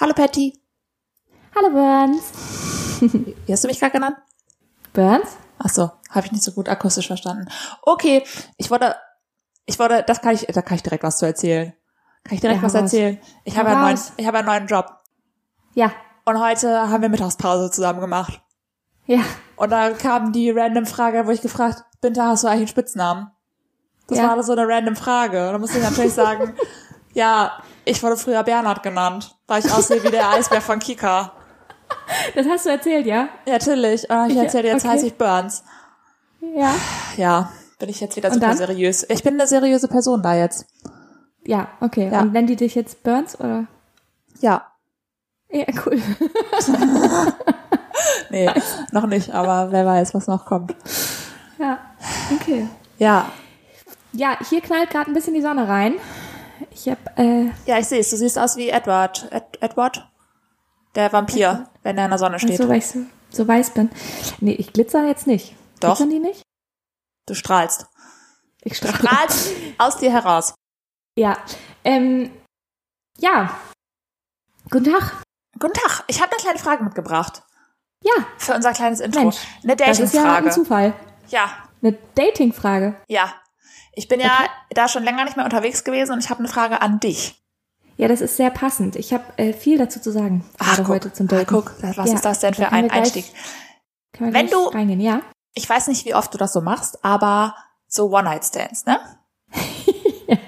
Hallo Patty. Hallo Burns. Wie hast du mich gerade genannt? Burns? Ach so, habe ich nicht so gut akustisch verstanden. Okay, ich wollte, ich wollte, das kann ich, da kann ich direkt was zu erzählen. Kann ich direkt Ja, was erzählen? Ich habe einen neuen, ich habe einen neuen Job. Ja, Und heute haben wir Mittagspause zusammen gemacht. ja. Und da kam die random Frage, wo ich gefragt, Binta, hast du eigentlich einen Spitznamen? Das Ja. war so eine random Frage. Da musste ich natürlich sagen, ja, ich wurde früher Bernhard genannt, weil ich aussehe wie der Eisbär von Kika. Das hast du erzählt, ja? Ja, natürlich. Und hab ich Ja, erzählt, jetzt okay. heiße ich Burns. Ja. Ja, bin ich jetzt wieder super seriös. Ich bin eine seriöse Person da jetzt. Ja, okay. Ja. Und nennen die dich jetzt Burns oder? Ja. Ja, cool. Nee, noch nicht, aber wer weiß, was noch kommt. Ja, okay. Ja. Ja, hier knallt gerade ein bisschen die Sonne rein. Ich hab, äh, Ja, ich sehe es. Du siehst aus wie Edward. Ed Edward? Der Vampir, wenn er in der Sonne steht. so, weil ich so, so weiß bin. Nee, ich glitzer jetzt nicht. Doch. Glitzern die nicht? Du strahlst. Ich strahle. strahlst aus dir heraus. Ja. Ähm, ja. Guten Tag. Guten Tag. Ich habe eine kleine Frage mitgebracht. Ja, Für unser kleines Intro. Mensch. eine das ist ja ein Dating-Frage. Zufall. Ja, Eine Dating-Frage. ja. Ich bin ja Okay. da schon länger nicht mehr unterwegs gewesen und ich habe eine Frage an dich. Ja, das ist sehr passend. Ich habe äh, viel dazu zu sagen, gerade guck. heute zum Daten. guck, was Ja, ist das denn für ein gleich- Einstieg? Wenn du- reingehen, ja? Ich weiß nicht, wie oft du das so machst, aber so One-Night-Stands, ne?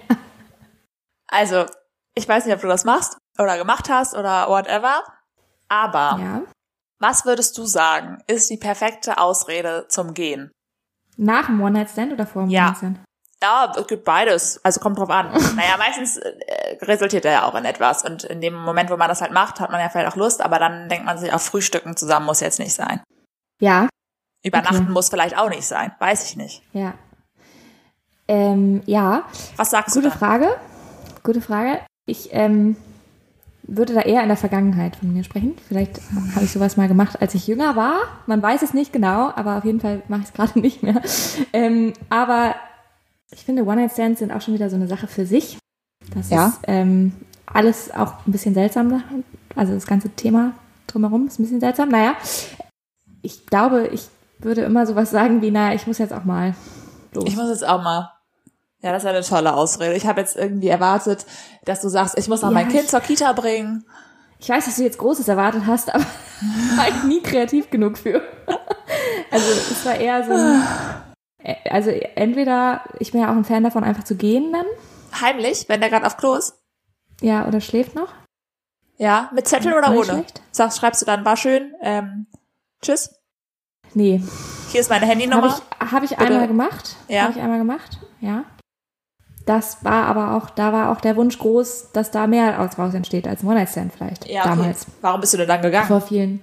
Also, ich weiß nicht, ob du das machst oder gemacht hast oder whatever, aber Ja. was würdest du sagen, ist die perfekte Ausrede zum Gehen? Nach dem One-Night-Stand oder vor dem Ja. One-Night-Stand? Ja, es gibt beides. Also kommt drauf an. naja, meistens äh, resultiert er ja auch in etwas. Und in dem Moment, wo man das halt macht, hat man ja vielleicht auch Lust, aber dann denkt man sich, auch Frühstücken zusammen muss jetzt nicht sein. Ja, Übernachten Okay. muss vielleicht auch nicht sein. Weiß ich nicht. ja. Ähm, ja, Was sagst gute du dann? Frage. Gute Frage. Ich ähm, würde da eher in der Vergangenheit von mir sprechen. Vielleicht habe ich sowas mal gemacht, als ich jünger war. Man weiß es nicht genau, aber auf jeden Fall mache ich es gerade nicht mehr. Ähm, aber ich finde, One-Night-Stands sind auch schon wieder so eine Sache für sich. Das Ja. ist ähm, alles auch ein bisschen seltsam. Also das ganze Thema drumherum ist ein bisschen seltsam. Naja, ich glaube, ich würde immer sowas sagen wie, naja, ich muss jetzt auch mal los. Ich muss jetzt auch mal. Ja, das ist eine tolle Ausrede. Ich habe jetzt irgendwie erwartet, dass du sagst, ich muss noch Ja, mein Kind ich- zur Kita bringen. Ich weiß, dass du jetzt Großes erwartet hast, aber war ich nie kreativ genug für. Also es war eher so ein, also entweder, ich bin ja auch ein Fan davon, einfach zu gehen dann, Heimlich, wenn der gerade auf Klo ist. ja, oder schläft noch. Ja, mit Zettel oder ohne? schlecht. Sagst, schreibst du dann, war schön, ähm, tschüss. Nee, Hier ist meine habe Handynummer. ich, hab ich Bitte. einmal gemacht. Ja. Habe ich einmal gemacht, ja. Das war aber auch, da war auch der Wunsch groß, dass da mehr als raus entsteht als One-Night-Stand vielleicht Ja, okay. damals. Warum bist du denn dann gegangen? Vor vielen,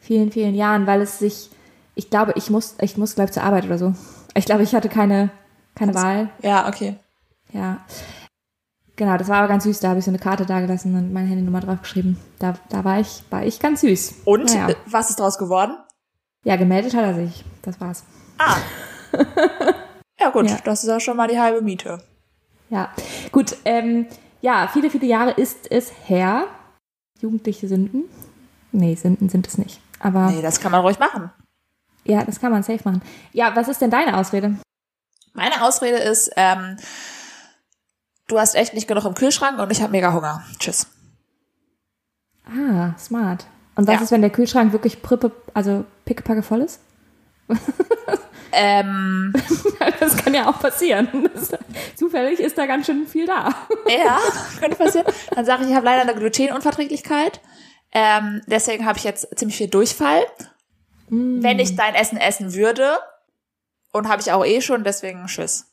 vielen, vielen Jahren, weil es sich, ich glaube, ich muss, ich muss, glaube zur Arbeit oder so. Ich glaube, ich hatte keine, keine Wahl. Ja, okay. Ja. Genau, das war aber ganz süß. Da habe ich so eine Karte dagelassen und meine Handynummer draufgeschrieben. Da, da war ich, war ich ganz süß. Und Naja. äh, was ist draus geworden? Ja, gemeldet hat er sich. Das war's. Ah. ja gut, Ja. das ist ja schon mal die halbe Miete. Ja. Gut, ähm, ja, viele, viele Jahre ist es her. Jugendliche Sünden. Nee, Sünden sind es nicht. Aber Nee, das kann man ruhig machen. Ja, das kann man safe machen. Ja, was ist denn deine Ausrede? Meine Ausrede ist, ähm, du hast echt nicht genug im Kühlschrank und ich habe mega Hunger. Tschüss. Ah, smart. Und was Ja. ist, wenn der Kühlschrank wirklich prippe, also pickepacke voll ist? Ähm, Das kann ja auch passieren. Das, zufällig ist da ganz schön viel da. ja, könnte passieren. Dann sage ich, ich habe leider eine Glutenunverträglichkeit. Ähm, deswegen habe ich jetzt ziemlich viel Durchfall. Wenn ich dein Essen essen würde, und habe ich auch eh schon, deswegen tschüss.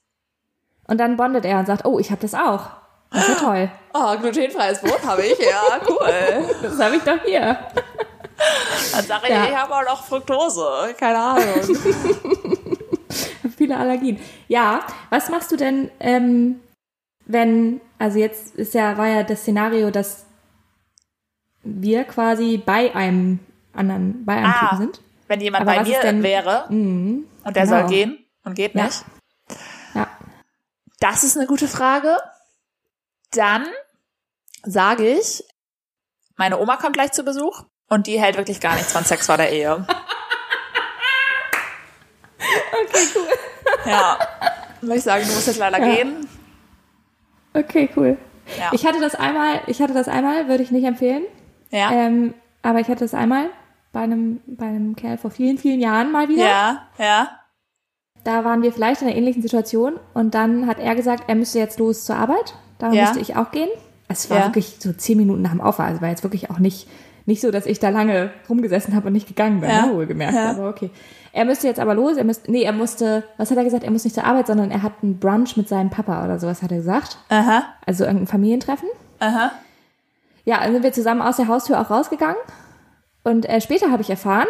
Und dann bondet er und sagt, oh, ich habe das auch. Das ist ja toll. Oh, glutenfreies Brot habe ich, ja, cool. Das habe ich doch hier. Dann sage ich, Ja. ich habe auch noch Fructose, keine Ahnung. Viele Allergien. Ja, was machst du denn, ähm, wenn, also jetzt ist ja, war ja das Szenario, dass wir quasi bei einem anderen, bei einem Ah, Typen sind. Wenn jemand Aber bei mir denn- wäre Mhm. und der Genau. soll gehen und geht Ja. nicht, Ja. das ist eine gute Frage. Dann sage ich, meine Oma kommt gleich zu Besuch und die hält wirklich gar nichts von Sex vor der Ehe. Okay, cool. Ja. Würde ich sagen, du musst jetzt leider Ja. gehen. Okay, cool. Ja. Ich hatte das einmal, ich hatte das einmal, würde ich nicht empfehlen. ja. Ähm, aber ich hatte das einmal bei einem, bei einem Kerl vor vielen, vielen Jahren mal wieder. ja, ja, Da waren wir vielleicht in einer ähnlichen Situation und dann hat er gesagt, er müsste jetzt los zur Arbeit. Da Ja. musste ich auch gehen. Es war Ja. wirklich so zehn Minuten nach dem Aufwachen. Also war jetzt wirklich auch nicht, nicht so, dass ich da lange rumgesessen habe und nicht gegangen bin, Ja. ne, wohlgemerkt. Ja. Aber okay. Er müsste jetzt aber los. Er müsste, nee, er musste, was hat er gesagt? Er muss nicht zur Arbeit, sondern er hat einen Brunch mit seinem Papa oder sowas, hat er gesagt. aha, Also irgendein Familientreffen. aha. Ja, dann sind wir zusammen aus der Haustür auch rausgegangen. Und äh, später habe ich erfahren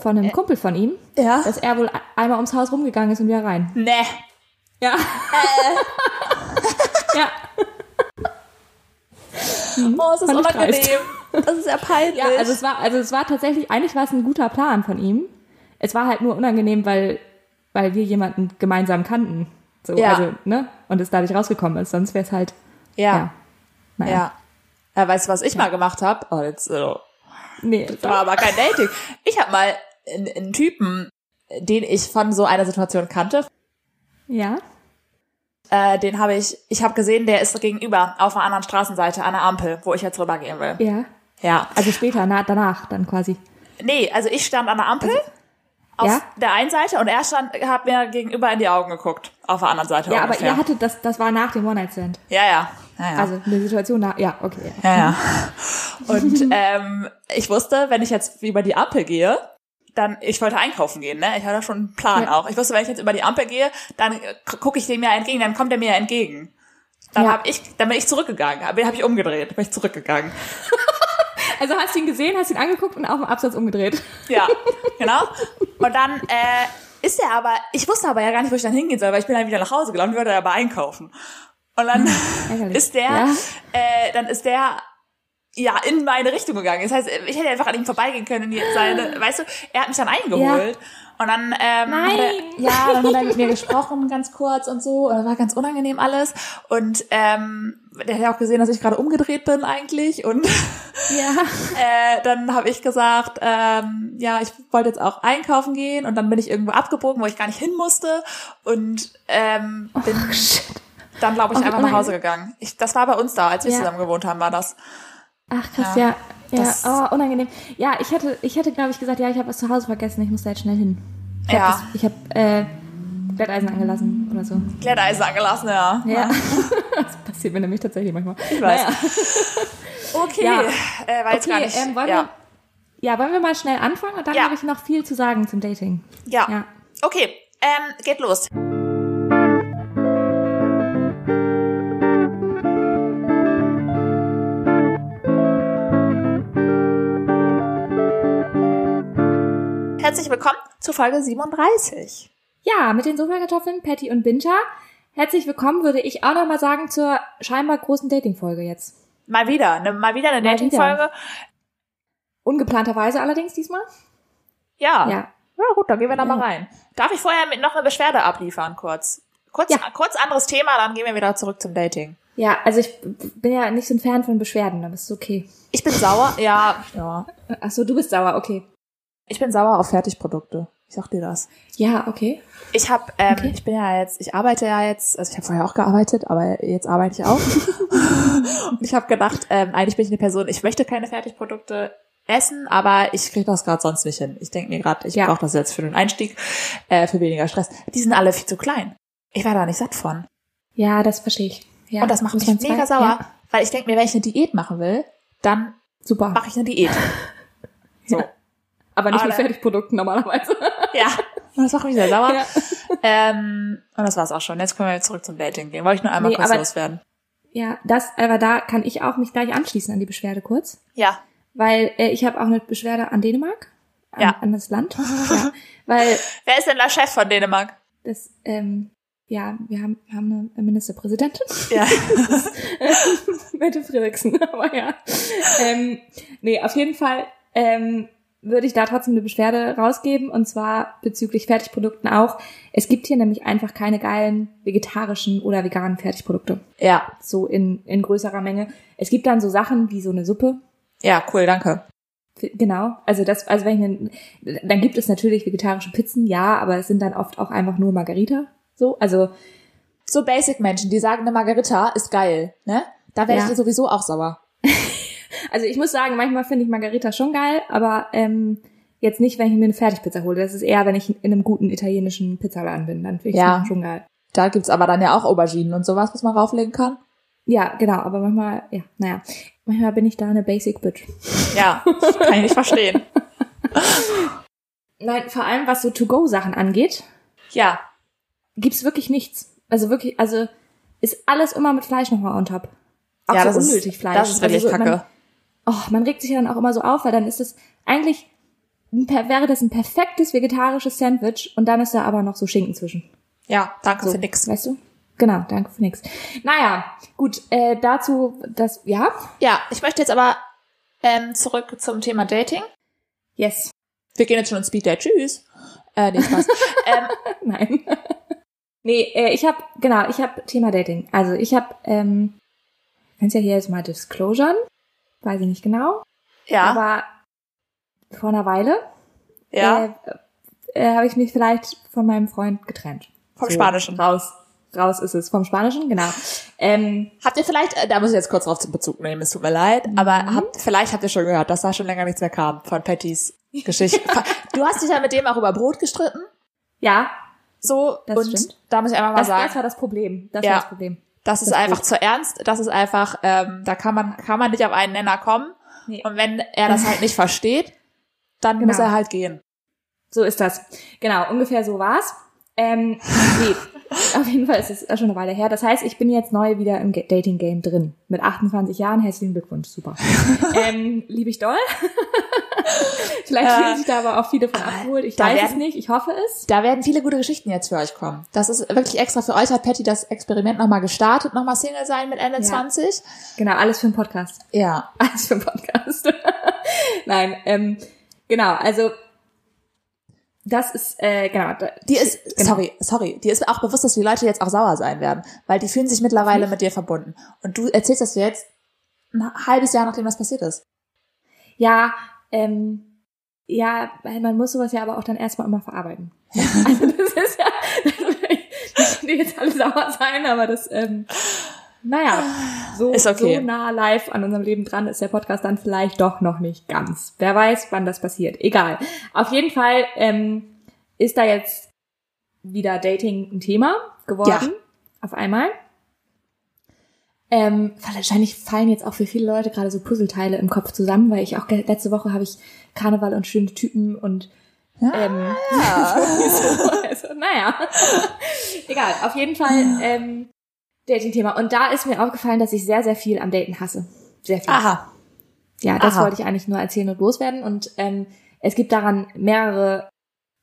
von einem Kumpel von ihm, Ja. dass er wohl einmal ums Haus rumgegangen ist und wieder rein. Nee. Ja. ja. Oh, es ist unangenehm. Das ist ja peinlich. Ja, also es war, also es war tatsächlich, eigentlich war es ein guter Plan von ihm. Es war halt nur unangenehm, weil, weil wir jemanden gemeinsam kannten. So, Ja. also, ne? Und es dadurch rausgekommen ist. Sonst wäre es halt, ja. ja. Ja. Naja. ja. weißt du, was ich mal gemacht habe? Oh, jetzt, äh, Nee, das war aber kein Dating. Ich habe mal einen, einen Typen, den ich von so einer Situation kannte, ja. äh, den habe ich, ich habe gesehen, der ist gegenüber auf einer anderen Straßenseite an der Ampel, wo ich jetzt rübergehen will. Ja. Ja. Also später, na, danach dann quasi. Nee, also ich stand an der Ampel auf ja? der einen Seite und er stand, hat mir gegenüber in die Augen geguckt, auf der anderen Seite Ja, aber ungefähr. ihr hattet das, das war nach dem One-Night-Stand. ja, ja. Ja, ja. Also eine Situation nach, ja, okay. Ja. Ja. Und ähm, ich wusste, wenn ich jetzt über die Ampel gehe, dann, ich wollte einkaufen gehen, ne? Ich hatte schon einen Plan Ja. auch. Ich wusste, wenn ich jetzt über die Ampel gehe, dann gucke ich dem ja entgegen, dann kommt er mir ja entgegen. Dann Ja. hab ich, dann bin ich zurückgegangen, habe hab ich umgedreht, bin ich zurückgegangen. Also hast du ihn gesehen, hast ihn angeguckt und auf dem Absatz umgedreht. Ja, genau. Und dann äh, ist er aber, ich wusste aber ja gar nicht, wo ich dann hingehen soll, weil ich bin dann wieder nach Hause gelaufen, wollte aber einkaufen. Und dann ist der, Ja. äh, dann ist der ja in meine Richtung gegangen. Das heißt, ich hätte einfach an ihm vorbeigehen können. in die- Seine, weißt du, er hat mich dann eingeholt. Und dann, ähm, Nein. Hat er, ja, dann hat er mit mir gesprochen, ganz kurz und so. Und das war ganz unangenehm alles. Und ähm, der hat ja auch gesehen, dass ich gerade umgedreht bin eigentlich. Und Ja. äh, dann habe ich gesagt, ähm, ja, ich wollte jetzt auch einkaufen gehen und dann bin ich irgendwo abgebogen, wo ich gar nicht hin musste und ähm, bin dann, glaube ich, Oh, einfach nach Hause gegangen. Ich, das war bei uns da, als wir Ja. zusammen gewohnt haben, war das. Ach krass, Ja, ja. Ja, oh, unangenehm. Ja, ich hätte, ich hätte, glaube ich, gesagt, ja, ich habe was zu Hause vergessen, ich muss da jetzt schnell hin. Ich Ja. Hab das, ich habe äh, Glätteisen angelassen oder so. Glätteisen angelassen, ja. Ja. das passiert mir nämlich tatsächlich manchmal. Ich weiß. Naja. Okay, Ja. äh, war jetzt gar Okay, nicht. ähm, wollen ja. wir, ja, wollen wir mal schnell anfangen und dann Ja. habe ich noch viel zu sagen zum Dating. ja. Ja. Okay, ähm, geht los. Herzlich willkommen zu Folge 37. Ja, mit den Sofakartoffeln, Patty und Binta. Herzlich willkommen, würde ich auch noch mal sagen, zur scheinbar großen Dating-Folge jetzt. Mal wieder, ne, mal wieder eine Mal Dating-Folge. Ungeplanterweise allerdings diesmal. Ja. Ja. Ja, gut, dann gehen wir da mal Ja. rein. Darf ich vorher mit noch eine Beschwerde abliefern, kurz? Kurz, Ja. kurz anderes Thema, dann gehen wir wieder zurück zum Dating. Ja, also ich bin ja nicht so ein Fan von Beschwerden, aber ist okay. Ich bin sauer, ja, ja. Ach so, du bist sauer, okay. Ich bin sauer auf Fertigprodukte. Ich sag dir das. Ja, okay. Ich habe, ähm, Okay. ich bin ja jetzt, ich arbeite ja jetzt, also ich habe vorher auch gearbeitet, aber jetzt arbeite ich auch. Und ich habe gedacht, ähm, eigentlich bin ich eine Person, ich möchte keine Fertigprodukte essen, aber ich kriege das gerade sonst nicht hin. Ich denke mir gerade, ich Ja. brauche das jetzt für den Einstieg, äh, für weniger Stress. Die sind alle viel zu klein. Ich war da nicht satt von. Ja, das verstehe ich. Ja, Und das macht mich mega sauer, Ja, weil ich denke mir, wenn ich eine Diät machen will, dann super. mache ich eine Diät. So. Aber nicht mit Fertigprodukten normalerweise. Ja. Und das macht mich sehr sauer. Ja. Ähm, und das war's auch schon. Jetzt können wir zurück zum Dating gehen. Wollte ich nur einmal Nee, kurz aber- loswerden. ja, das, aber da kann ich auch mich gleich anschließen an die Beschwerde kurz. Ja. Weil äh, ich habe auch eine Beschwerde an Dänemark, an, Ja. an das Land. ja, weil Wer ist denn der Chef von Dänemark? das, ähm, ja, wir haben, wir haben eine Ministerpräsidentin. Ja. Mette Frederiksen, aber ja. Ähm, nee, auf jeden Fall ähm, würde ich da trotzdem eine Beschwerde rausgeben und zwar bezüglich Fertigprodukten auch. Es gibt hier nämlich einfach keine geilen vegetarischen oder veganen Fertigprodukte. Ja. So in, in größerer Menge. Es gibt dann so Sachen wie so eine Suppe, Ja, cool, danke. Genau, also das, also wenn ich, dann gibt es natürlich vegetarische Pizzen, ja, aber es sind dann oft auch einfach nur Margarita, so, also So Basic-Menschen, die sagen, eine Margarita ist geil, ne? Da wäre Ja. ich sowieso auch sauer. Also ich muss sagen, manchmal finde ich Margarita schon geil, aber ähm, jetzt nicht, wenn ich mir eine Fertigpizza hole. Das ist eher, wenn ich in einem guten italienischen Pizzaladen bin, dann finde ich Ja. es schon geil. Da gibt's aber dann ja auch Auberginen und sowas, was man rauflegen kann. Ja, genau, aber manchmal, ja, naja, manchmal bin ich da eine Basic Bitch. Ja, kann ich nicht verstehen. Nein, vor allem was so To-Go-Sachen angeht, Ja, gibt's wirklich nichts. Also wirklich, also ist alles immer mit Fleisch nochmal on top. Auch ja, so das unnötig ist, Fleisch. Das ist wirklich also so, kacke. Man, oh, man regt sich ja dann auch immer so auf, weil dann ist es eigentlich wäre das ein perfektes vegetarisches Sandwich und dann ist da aber noch so Schinken zwischen. ja, danke So, für nix. Weißt du? Genau, danke für nix. Naja, gut, äh, dazu, das, ja? Ja, ich möchte jetzt aber ähm, zurück zum Thema Dating. Yes. Wir gehen jetzt schon ins Speed Date. Tschüss. Äh, nee, Spaß. ähm, Nein. nee, äh, ich habe genau, ich habe Thema Dating. Also ich habe, ähm, kannst ja hier jetzt mal disclosuren, weiß ich nicht genau, ja, aber vor einer Weile ja, äh, äh, habe ich mich vielleicht von meinem Freund getrennt. vom Spanischen. Raus, raus ist es vom Spanischen, genau. Ähm, Habt ihr vielleicht, äh, da muss ich jetzt kurz drauf zum Bezug nehmen, es tut mir leid, Mhm. aber habt, vielleicht habt ihr schon gehört, dass da schon länger nichts mehr kam von Pattys Geschichte. du hast dich ja mit dem auch über Brot gestritten, ja, so, Das und stimmt. da muss ich einfach mal das, sagen, das war das Problem. Das Ja. war das Problem. Das ist das einfach zu ernst, das ist einfach, ähm, da kann man, kann man nicht auf einen Nenner kommen. Nee. Und wenn er das halt nicht versteht, dann Genau. muss er halt gehen. So ist das. Genau, ungefähr so war's. Ähm, nee, auf jeden Fall ist es schon eine Weile her. Das heißt, ich bin jetzt neu wieder im Ga- Dating-Game drin. Mit 28 Jahren. Herzlichen Glückwunsch. Super. ähm, liebe ich doll. Vielleicht Äh, fühlen sich da aber auch viele von abgeholt. Ich weiß es werden- nicht. Ich hoffe es. Da werden viele gute Geschichten jetzt für euch kommen. Das ist wirklich extra für euch, hat Patty das Experiment nochmal gestartet, nochmal Single sein mit Ende Ja. 20. Genau, alles für einen Podcast. Ja. Alles für einen Podcast. Nein, ähm, genau, also das ist, äh, genau. Die ist, genau. sorry, sorry, die ist auch bewusst, dass die Leute jetzt auch sauer sein werden, weil die fühlen sich mittlerweile mit dir verbunden. Und du erzählst das jetzt ein halbes Jahr, nachdem das passiert ist. Ja, ähm, ja, weil man muss sowas ja aber auch dann erstmal immer verarbeiten. Also das ist ja, das will jetzt alle sauer sein, aber das, ähm, naja, so, okay. so nah live an unserem Leben dran ist der Podcast dann vielleicht doch noch nicht ganz. Wer weiß, wann das passiert. Egal. Auf jeden Fall ähm, ist da jetzt wieder Dating ein Thema geworden. Ja. Auf einmal. Ähm, wahrscheinlich fallen jetzt auch für viele Leute gerade so Puzzleteile im Kopf zusammen, weil ich auch letzte Woche habe ich Karneval und schöne Typen und ähm, so, also, naja. Egal, auf jeden Fall ähm, Dating-Thema. Und da ist mir aufgefallen, dass ich sehr, sehr viel am Daten hasse. Sehr viel. Aha. Ja, das Aha. wollte ich eigentlich nur erzählen und loswerden. Und ähm, es gibt daran mehrere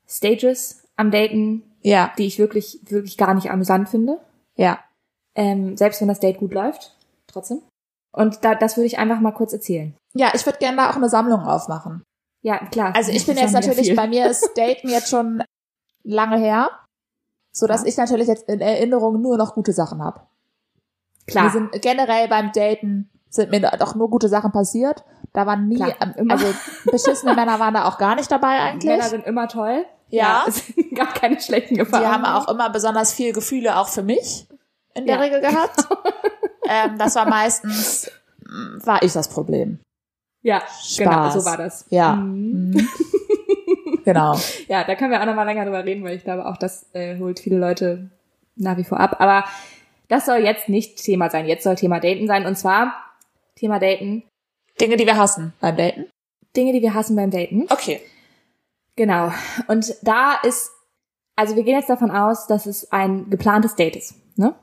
Stages am Daten, Ja, die ich wirklich, wirklich gar nicht amüsant finde. ja. Ähm, selbst wenn das Date gut läuft, trotzdem. Und da, das würde ich einfach mal kurz erzählen. Ja, ich würde gerne da auch eine Sammlung aufmachen. Ja, klar. Also ich bin jetzt wir natürlich, bei mir ist Daten jetzt schon lange her, so dass Ja. ich natürlich jetzt in Erinnerung nur noch gute Sachen habe. Klar. Mir sind generell beim Daten sind mir doch nur gute Sachen passiert. Da waren nie, Klar, also beschissene Männer waren da auch gar nicht dabei eigentlich. Männer sind immer toll. Ja. es sind gar keine schlechten Die Erfahrungen. haben auch immer besonders viel Gefühle auch für mich in der Ja. Regel gehabt. ähm, das war meistens, mm, war ich das Problem. Ja, genau, Spaß. so war das. Ja. Mhm. Mhm. genau. Ja, da können wir auch nochmal länger drüber reden, weil ich glaube, auch das äh, holt viele Leute nach wie vor ab. Aber das soll jetzt nicht Thema sein. Jetzt soll Thema Daten sein. Und zwar Thema Daten. Dinge, die wir hassen beim Daten. Dinge, die wir hassen beim Daten. Okay. Genau. Und da ist, also wir gehen jetzt davon aus, dass es ein geplantes Date ist. Ne?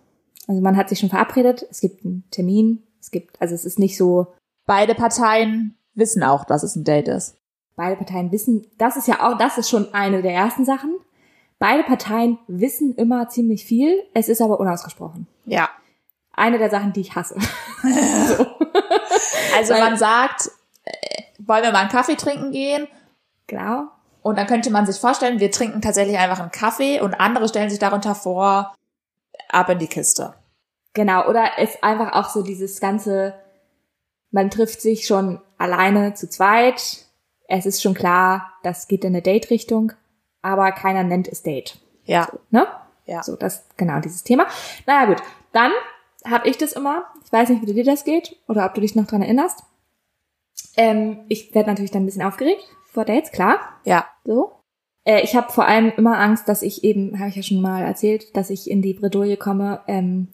Also man hat sich schon verabredet, es gibt einen Termin, es gibt, also es ist nicht so, Beide Parteien wissen auch, dass es ein Date ist. beide Parteien wissen, das ist ja auch, das ist schon eine der ersten Sachen. Beide Parteien wissen immer ziemlich viel, es ist aber unausgesprochen. Ja. Eine der Sachen, die ich hasse. Also Weil- man sagt, äh, wollen wir mal einen Kaffee trinken gehen? Genau. Und dann könnte man sich vorstellen, wir trinken tatsächlich einfach einen Kaffee und andere stellen sich darunter vor, ab in die Kiste. Genau. Oder es einfach auch so dieses ganze, man trifft sich schon alleine, zu zweit. Es ist schon klar, das geht in eine Date-Richtung, aber keiner nennt es Date. Ja. Ne? Ja. So, das genau dieses Thema. Naja, gut. Dann habe ich das immer. Ich weiß nicht, wie dir das geht oder ob du dich noch dran erinnerst. Ähm, ich werde natürlich dann ein bisschen aufgeregt vor Dates, klar. Ja. So. Äh, ich habe vor allem immer Angst, dass ich eben, habe ich ja schon mal erzählt, dass ich in die Bredouille komme, ähm,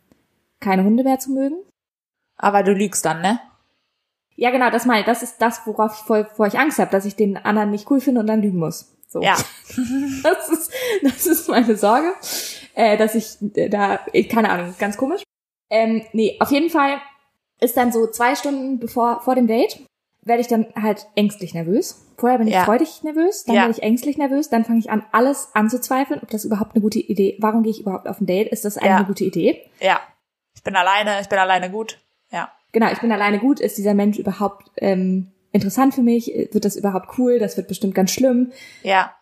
keine Hunde mehr zu mögen. Aber du lügst dann, ne? Ja, genau, das mal, das ist das, worauf ich, vor, vor ich Angst habe, dass ich den anderen nicht cool finde und dann lügen muss. So. Ja. Das ist, das ist meine Sorge, äh, dass ich äh, da, keine Ahnung, ganz komisch. Ähm, nee, auf jeden Fall ist dann so zwei Stunden bevor vor dem Date werde ich dann halt ängstlich nervös. Vorher bin ich Ja. freudig nervös, dann Ja. werde ich ängstlich nervös, dann fange ich an, alles anzuzweifeln, ob das überhaupt eine gute Idee. Warum gehe ich überhaupt auf ein Date? Ist das eigentlich Ja. eine gute Idee? Ja. Ich bin alleine, ich bin alleine gut. Ja. Genau, ich bin alleine gut. Ist dieser Mensch überhaupt ähm, interessant für mich? Wird das überhaupt cool? Das wird bestimmt ganz schlimm. Ja.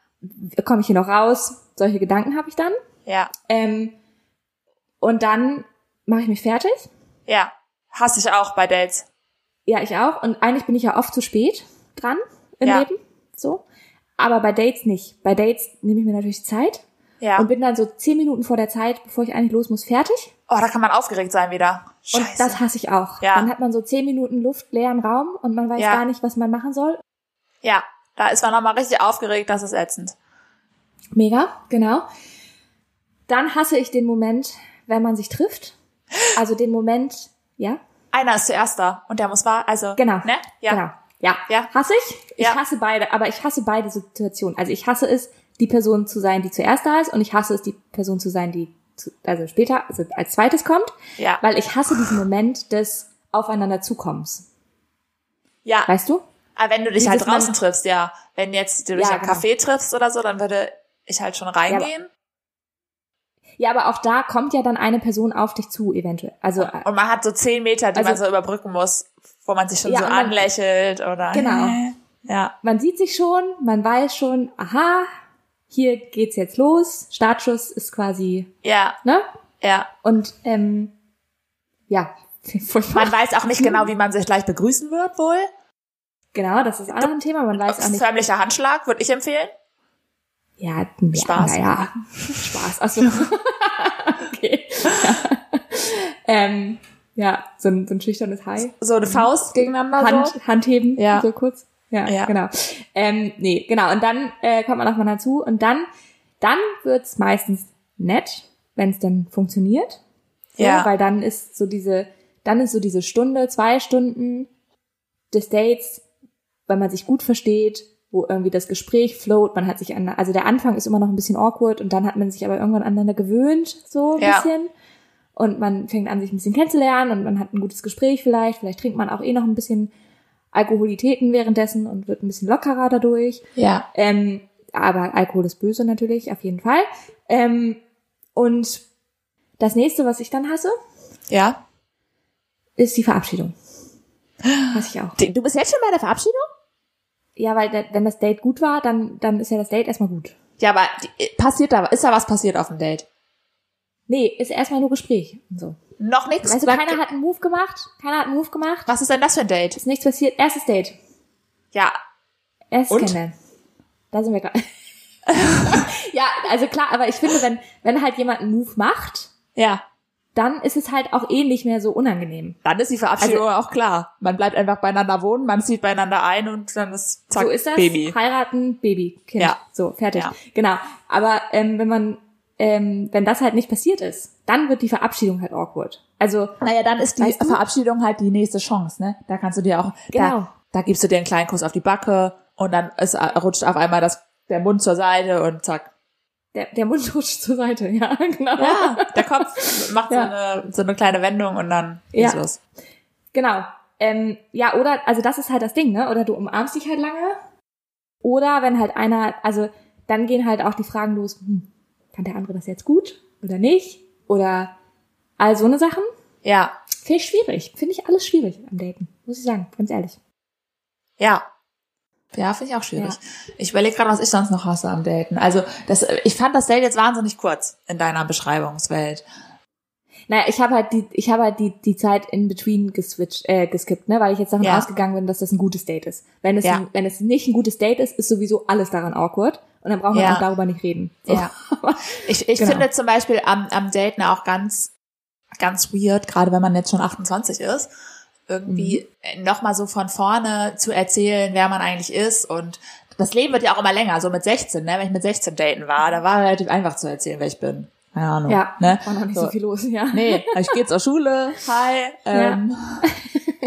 Komme ich hier noch raus? Solche Gedanken habe ich dann. Ja. Ähm, und dann mache ich mich fertig. Ja. Hasse ich auch bei Dates. Ja, ich auch. Und eigentlich bin ich ja oft zu spät dran im Ja. Leben. So. Aber bei Dates nicht. Bei Dates nehme ich mir natürlich Zeit Ja. und bin dann so zehn Minuten vor der Zeit, bevor ich eigentlich los muss, fertig. Oh, da kann man aufgeregt sein wieder. Scheiße. Und das hasse ich auch. Ja. Dann hat man so zehn Minuten luftleeren Raum und man weiß Ja. gar nicht, was man machen soll. ja. Da ist man nochmal richtig aufgeregt, das ist ätzend. Mega, genau. Dann hasse ich den Moment, wenn man sich trifft. Also den Moment, ja, Einer ist zuerst da und der muss wahr, also. genau. Ne? Ja. Genau. Ja. Ja. Hasse ich? Ich Ja. hasse beide, aber ich hasse beide Situationen. Also ich hasse es, die Person zu sein, die zuerst da ist und ich hasse es, die Person zu sein, die also später, also als zweites kommt, Ja. weil ich hasse diesen Moment des Aufeinander zukommens. Ja. Weißt du? Aber wenn du dich Dieses halt draußen man- triffst, ja. Wenn jetzt du dich Ja, am genau. Café triffst oder so, dann würde ich halt schon reingehen. Ja, aber auch da kommt ja dann eine Person auf dich zu, eventuell. Also äh, und man hat so zehn Meter, die Also- man so überbrücken muss, wo man sich schon Ja, so und man- anlächelt oder. Genau. Ja. man sieht sich schon, man weiß schon, aha, hier geht's jetzt los. Startschuss ist quasi, Ja. ne? Ja. Und ähm, ja. Man weiß auch nicht genau, wie man sich gleich begrüßen wird, wohl. Genau, das ist auch noch ein Thema. Man weiß auch nicht. Förmlicher Handschlag, würde ich empfehlen. Ja, ja Spaß. Naja, Spaß. Achso. okay. Ja. Ähm, ja, so ein, so ein schüchternes Hi. So eine Faust gegeneinander Hand, so. Handheben, Ja. so kurz. Ja, Ja. genau. Ähm, nee, genau. Und dann äh, kommt man aufeinander zu und dann, dann wird's meistens nett, wenn es dann funktioniert. So, Ja. Weil dann ist so diese, dann ist so diese Stunde, zwei Stunden des Dates, weil man sich gut versteht, wo irgendwie das Gespräch float, man hat sich an, also der Anfang ist immer noch ein bisschen awkward und dann hat man sich aber irgendwann aneinander gewöhnt, so ein Ja. bisschen. Und man fängt an, sich ein bisschen kennenzulernen und man hat ein gutes Gespräch vielleicht. Vielleicht trinkt man auch eh noch ein bisschen Alkoholitäten währenddessen und wird ein bisschen lockerer dadurch. Ja. Ähm, aber Alkohol ist böse natürlich, auf jeden Fall. Ähm, und das nächste, was ich dann hasse, Ja. ist die Verabschiedung. Hasse ich auch. Du bist jetzt schon bei der Verabschiedung? Ja, weil wenn das Date gut war, dann, dann ist ja das Date erstmal gut. Ja, aber passiert da, ist da was passiert auf dem Date? Nee, ist erstmal nur Gespräch. und So. Noch nichts? Sag- keiner hat einen Move gemacht, keiner hat einen Move gemacht, was ist denn das für ein Date? ist nichts passiert. Erstes Date. Ja. Erstes Und? Kennenlernen. Da sind wir gerade. ja, also klar, aber ich finde, wenn, wenn halt jemand einen Move macht, Ja. dann ist es halt auch eh nicht mehr so unangenehm. Dann ist die Verabschiedung Also- auch klar. Man bleibt einfach beieinander wohnen, man zieht beieinander ein und dann ist zack, so ist das. Baby. Heiraten, Baby, Kind. Ja. So, fertig. Ja. Genau. Aber ähm, wenn man, ähm, wenn das halt nicht passiert ist, dann wird die Verabschiedung halt awkward. Also, Naja, dann ist die Weißt du? Verabschiedung halt die nächste Chance, ne? Da kannst du dir auch, Genau. da, da gibst du dir einen kleinen Kuss auf die Backe und dann ist, rutscht auf einmal das, der Mund zur Seite und zack. der, der Mund rutscht zur Seite, ja, genau. Ja, der Kopf macht so, Ja. eine, so eine kleine Wendung und dann Ja. geht's los. Genau. Ähm, ja, oder, also das ist halt das Ding, ne? Oder du umarmst dich halt lange. Oder wenn halt einer, also dann gehen halt auch die Fragen los, hm, fand der andere das jetzt gut oder nicht? Oder all so eine Sachen. Ja, Finde ich schwierig. Finde ich alles schwierig am Daten. Muss ich sagen, ganz ehrlich. ja. Ja, finde ich auch schwierig. Ich überlege gerade, was ich sonst noch hasse am Daten. Also, das, ich fand das Date jetzt wahnsinnig kurz in deiner Beschreibungswelt. Naja, ich habe halt die, ich habe halt die, die Zeit in between geswitcht, äh, geskippt, ne, weil ich jetzt davon Ja. ausgegangen bin, dass das ein gutes Date ist. Wenn es, Ja. ein, wenn es nicht ein gutes Date ist, ist sowieso alles daran awkward und dann braucht man Ja. auch darüber nicht reden. So. Ja. Ich, ich Genau. finde zum Beispiel am, am Daten auch ganz, ganz weird, gerade wenn man jetzt schon 28 ist, irgendwie Mhm. nochmal so von vorne zu erzählen, wer man eigentlich ist und das Leben wird ja auch immer länger, so mit 16, ne? Wenn ich mit 16 daten war, da war relativ einfach zu erzählen, wer ich bin. Keine Ahnung. Ja, ne? war noch nicht so, viel los, ja. Nee, ich gehe zur Schule, hi, ähm,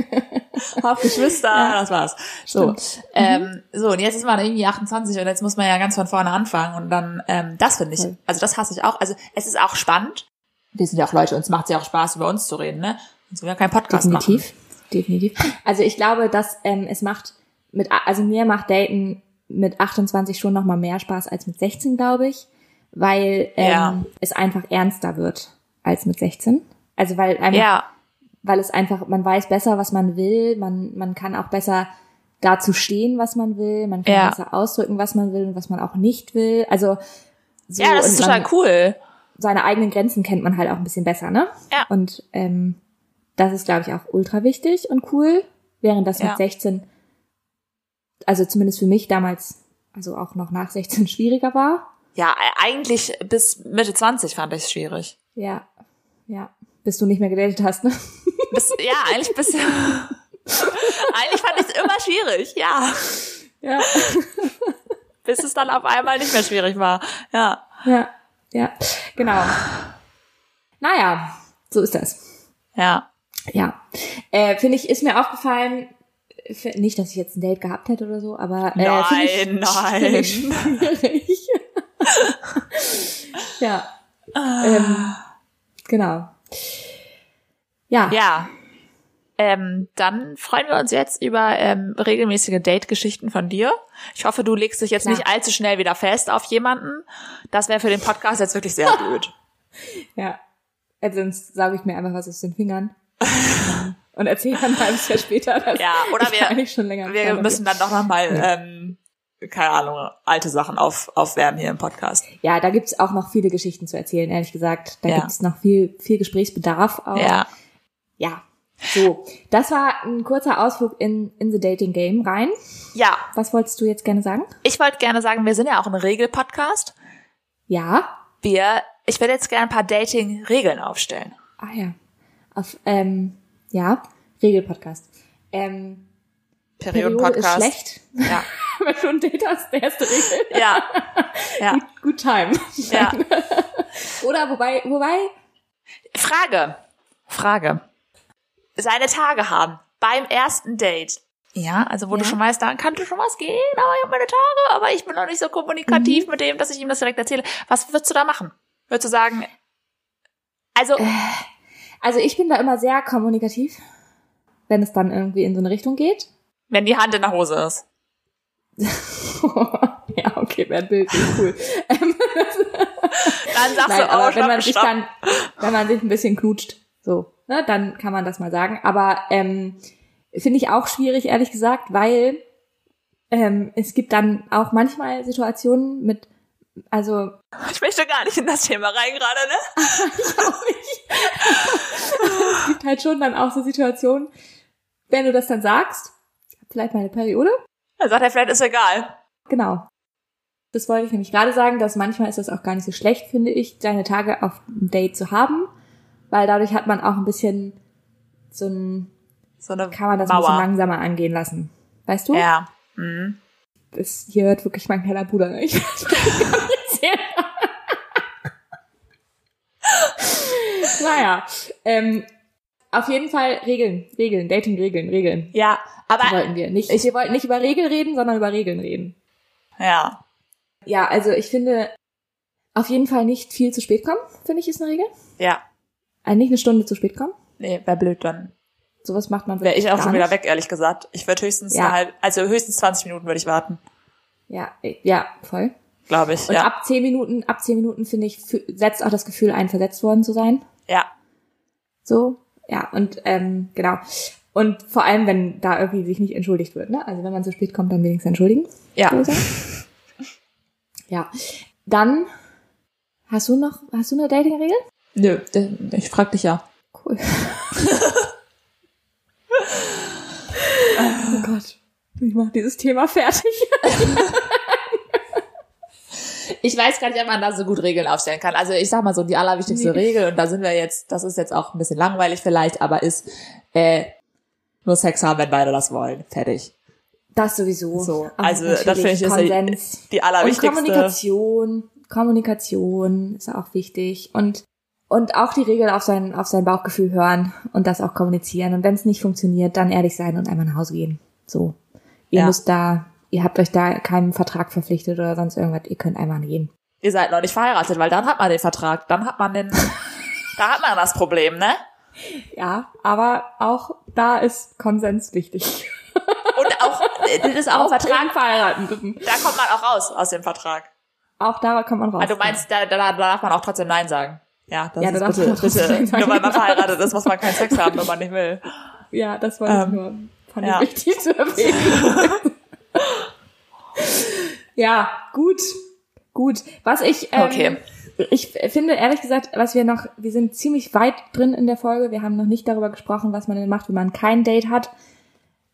hab Geschwister, das war's. So, ähm, so und jetzt ist man irgendwie 28 und jetzt muss man ja ganz von vorne anfangen und dann, ähm, das finde ich, Voll. also das hasse ich auch. Also es ist auch spannend. Wir sind ja auch Leute, uns macht ja auch Spaß, über uns zu reden, ne? Und so wir keinen Podcast Definitiv, definitiv. Also ich glaube, dass ähm, es macht mit, also mir macht Daten mit 28 schon noch mal mehr Spaß als mit 16, glaube ich, weil ähm, Ja. es einfach ernster wird als mit 16. Also weil einfach, Ja, weil es einfach, man weiß besser, was man will, man man kann auch besser dazu stehen, was man will, man kann Ja. besser ausdrücken, was man will und was man auch nicht will. Also so, ja, das ist total man, cool. seine eigenen Grenzen kennt man halt auch ein bisschen besser, ne? Ja. Und ähm, das ist, glaube ich, auch ultra wichtig und cool, während das Ja. mit 16, also zumindest für mich damals, also auch noch nach 16 schwieriger war. Ja, e- eigentlich bis Mitte 20 fand ich es schwierig. Ja, ja, bis du nicht mehr gedatet hast, ne? Bis, ja, eigentlich bis, eigentlich fand ich es immer schwierig, ja. Ja, Bis es dann auf einmal nicht mehr schwierig war. Ja. ja, ja, genau. Naja, so ist das. Ja. Ja, äh, finde ich, ist mir aufgefallen, nicht, dass ich jetzt ein Date gehabt hätte oder so, aber äh, finde ich, Nein, ja, ähm, genau. Ja, Ja. Ähm, dann freuen wir uns jetzt über ähm, regelmäßige Date-Geschichten von dir. Ich hoffe, du legst dich jetzt Klar. nicht allzu schnell wieder fest auf jemanden. Das wäre für den Podcast jetzt wirklich sehr blöd. ja. Also sonst sage ich mir einfach was aus den Fingern ähm, und erzähle dann ein halbes Jahr später, dass Ja, oder wir- eigentlich schon länger Wir müssen dann doch nochmal, ähm, keine Ahnung, alte Sachen auf, aufwärmen hier im Podcast. Ja, da gibt's auch noch viele Geschichten zu erzählen, ehrlich gesagt. Da Ja. gibt's noch viel, viel Gesprächsbedarf auch. Ja. Ja. So, das war ein kurzer Ausflug in, in the Dating Game rein. Ja, Was wolltest du jetzt gerne sagen? ich wollte gerne sagen, wir sind ja auch ein Regel-Podcast. Ja. Wir, ich werde jetzt gerne ein paar Dating-Regeln aufstellen. Ah ja. Auf, ähm, ja, Regelpodcast. Ähm, Periode ist Perioden-Podcast. schlecht. Ja. Wenn du ein Date hast, der erste Regel. Ja. Ja. Good, good time. Ja. Oder wobei, wobei, Frage. Frage. Seine Tage haben beim ersten Date. Ja, also wo du Ja. schon weißt, da kann schon was gehen, aber ich habe meine Tage, aber ich bin noch nicht so kommunikativ mit dem, dass ich ihm das direkt erzähle. Was würdest du da machen? Würdest du sagen, also, also ich bin da immer sehr kommunikativ, wenn es dann irgendwie in so eine Richtung geht. Wenn die Hand in der Hose ist? ja, okay, wäre ein Bild, cool. Ähm, Dann sagst Nein, du, aber wenn man sich dann, wenn man sich ein bisschen knutscht, so, ne, dann kann man das mal sagen. Aber ähm, finde ich auch schwierig, ehrlich gesagt, weil ähm, es gibt dann auch manchmal Situationen mit, also Ich möchte gar nicht in das Thema rein gerade, ne? auch nicht. es gibt halt schon dann auch so Situationen, wenn du das dann sagst, ich vielleicht meine Periode, Dann sagt er, vielleicht ist egal. genau. Das wollte ich nämlich gerade sagen, dass manchmal ist das auch gar nicht so schlecht, finde ich, seine Tage auf einem Date zu haben, weil dadurch hat man auch ein bisschen so ein, So eine kann man das ein Mauer. bisschen langsamer angehen lassen. Weißt du? Ja. Mhm. Das, hier hört wirklich mein kleiner Bruder. Ne? Ich weiß gar nicht naja, ähm, auf jeden Fall Regeln, Regeln, Dating-Regeln, Regeln. Ja, aber wollten wir. Nicht, wir wollten nicht über Regeln reden, sondern über Regeln reden. ja. Ja, also ich finde, auf jeden Fall nicht viel zu spät kommen, finde ich, ist eine Regel. Ja. Also nicht eine Stunde zu spät kommen. Nee, wäre blöd dann. Sowas macht man Wäre ich auch gar schon wieder nicht. weg, ehrlich gesagt. Ich würde höchstens Ja. halbe, also höchstens 20 Minuten würde ich warten, Ja, äh, ja, voll. glaube ich. Und ja. ab zehn Minuten, ab zehn Minuten finde ich, setzt auch das Gefühl ein, versetzt worden zu sein. ja. So, ja, und ähm, genau. Und vor allem, wenn da irgendwie sich nicht entschuldigt wird, ne? Also wenn man zu spät kommt, dann wenigstens entschuldigen. Ja. Ja. Dann hast du noch, hast du eine Dating-Regel? Nö, ich frag dich ja. Cool. oh Gott. Ich mach dieses Thema fertig. ich weiß gar nicht, ob man da so gut Regeln aufstellen kann. Also ich sag mal so, die allerwichtigste nee. Regel, und da sind wir jetzt, das ist jetzt auch ein bisschen langweilig vielleicht, aber ist äh, nur Sex haben, wenn beide das wollen. Fertig. Das sowieso. So, also das finde ich ist die, die allerwichtigste. Und Kommunikation, Kommunikation ist auch wichtig und und auch die Regel auf sein auf sein Bauchgefühl hören und das auch kommunizieren und wenn es nicht funktioniert, dann ehrlich sein und einmal nach Hause gehen. So, ihr ja. müsst da, ihr habt euch da keinem Vertrag verpflichtet oder sonst irgendwas. Ihr könnt einmal gehen. Ihr seid noch nicht verheiratet, weil dann hat man den Vertrag, dann hat man den, da hat man das Problem, ne? Ja, aber auch da ist Konsens wichtig. Und auch, das ist auch, auch Vertrag. verheiraten. Da kommt man auch raus aus dem Vertrag. Auch da kommt man raus. Also du meinst, da, da, da darf man auch trotzdem Nein sagen. Ja, das ja, ist da bitte, bitte, nur weil man verheiratet ist, muss man keinen Sex haben, wenn man nicht will. Ja, das wollte ähm, nur, fand ja. ich wichtig zu erwähnen. ja, gut, gut. Was ich, ähm, okay. ich finde ehrlich gesagt, was wir noch, wir sind ziemlich weit drin in der Folge. Wir haben noch nicht darüber gesprochen, was man denn macht, wenn man kein Date hat.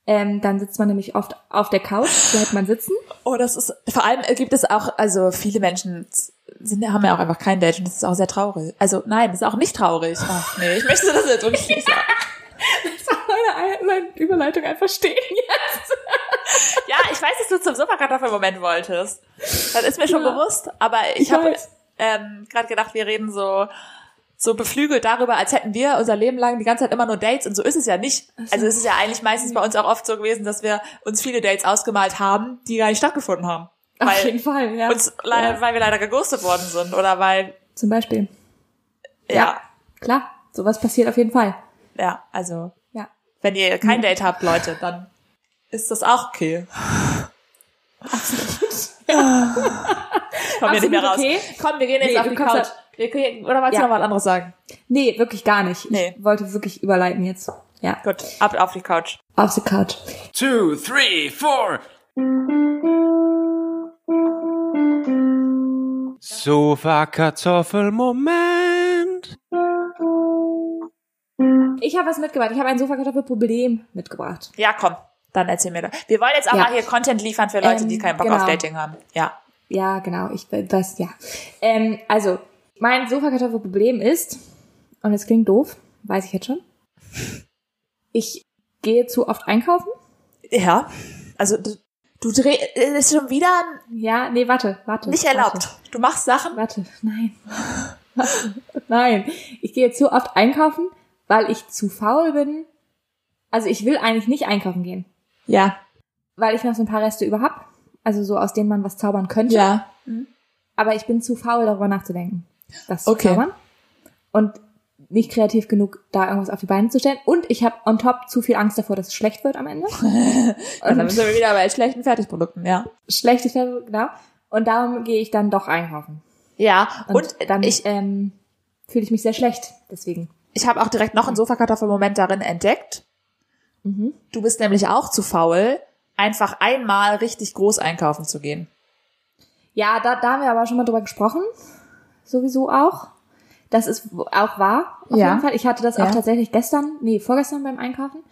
Ähm, dann sitzt man nämlich oft auf der Couch, bleibt man sitzen. Oh, das ist, vor allem gibt es auch, also viele Menschen sind, haben ja auch einfach kein Date und das ist auch sehr traurig. Also nein, das ist auch nicht traurig. Ach nee, ich möchte das jetzt wirklich nicht sagen. Das war meine, meine Überleitung einfach stehen jetzt. Ja, ich weiß, dass du zum Superkartoffelmoment wolltest. Das ist mir schon ja, bewusst, aber ich, ich habe ähm, gerade gedacht, wir reden so so beflügelt darüber, als hätten wir unser Leben lang die ganze Zeit immer nur Dates und so ist es ja nicht. Also es ist ja eigentlich meistens bei uns auch oft so gewesen, dass wir uns viele Dates ausgemalt haben, die gar nicht stattgefunden haben. Weil Auf jeden Fall, ja. Uns, ja. Weil wir leider geghostet worden sind oder weil... Zum Beispiel. Ja. ja. Klar, sowas passiert auf jeden Fall. Ja, also... Ja. Wenn ihr kein Date habt, Leute, dann ist das auch okay. Absolut. Kommen wir nicht mehr raus. Okay. Komm, wir gehen jetzt nee, auf die Couch. Wir, oder wolltest ja. du noch was anderes sagen? Nee, wirklich gar nicht. Nee. Ich wollte wirklich überleiten jetzt. Ja. Gut, ab auf die Couch. Auf die Couch. Two, three, four. Sofa Kartoffel Moment. Ich habe was mitgebracht. Ich habe ein Sofa Kartoffel Problem mitgebracht. Ja, komm. Dann erzähl mir das. Wir wollen jetzt auch ja. mal hier Content liefern für Leute, ähm, die keinen Bock genau. auf Dating haben. Ja. Ja, genau. Ich das ja. Ähm, also mein Sofakartoffelproblem ist, und es klingt doof, weiß ich jetzt schon. Ich gehe zu oft einkaufen. Ja. Also du, du dreh, ist schon wieder Ja, nee, warte, warte. Nicht erlaubt. Warte. Du machst Sachen. Warte, nein. nein. Ich gehe zu oft einkaufen, weil ich zu faul bin. Also ich will eigentlich nicht einkaufen gehen. Ja. Weil ich noch so ein paar Reste über hab. Also so, aus denen man was zaubern könnte. Ja. Aber ich bin zu faul, darüber nachzudenken das okay. zu zaubern. Und nicht kreativ genug, da irgendwas auf die Beine zu stellen. Und ich habe on top zu viel Angst davor, dass es schlecht wird am Ende. und dann sind wir wieder bei schlechten Fertigprodukten, ja. Schlechtes Fertigprodukt, genau. Und darum gehe ich dann doch einkaufen. Ja, und, und dann ich, ähm, fühle ich mich sehr schlecht, deswegen. Ich habe auch direkt noch einen Sofakartoffelmoment darin entdeckt. Mhm. Du bist nämlich auch zu faul, einfach einmal richtig groß einkaufen zu gehen. Ja, da, da haben wir aber schon mal drüber gesprochen sowieso auch. Das ist auch wahr, auf ja. jeden Fall. Ich hatte das ja. auch tatsächlich gestern, nee, vorgestern beim Einkaufen.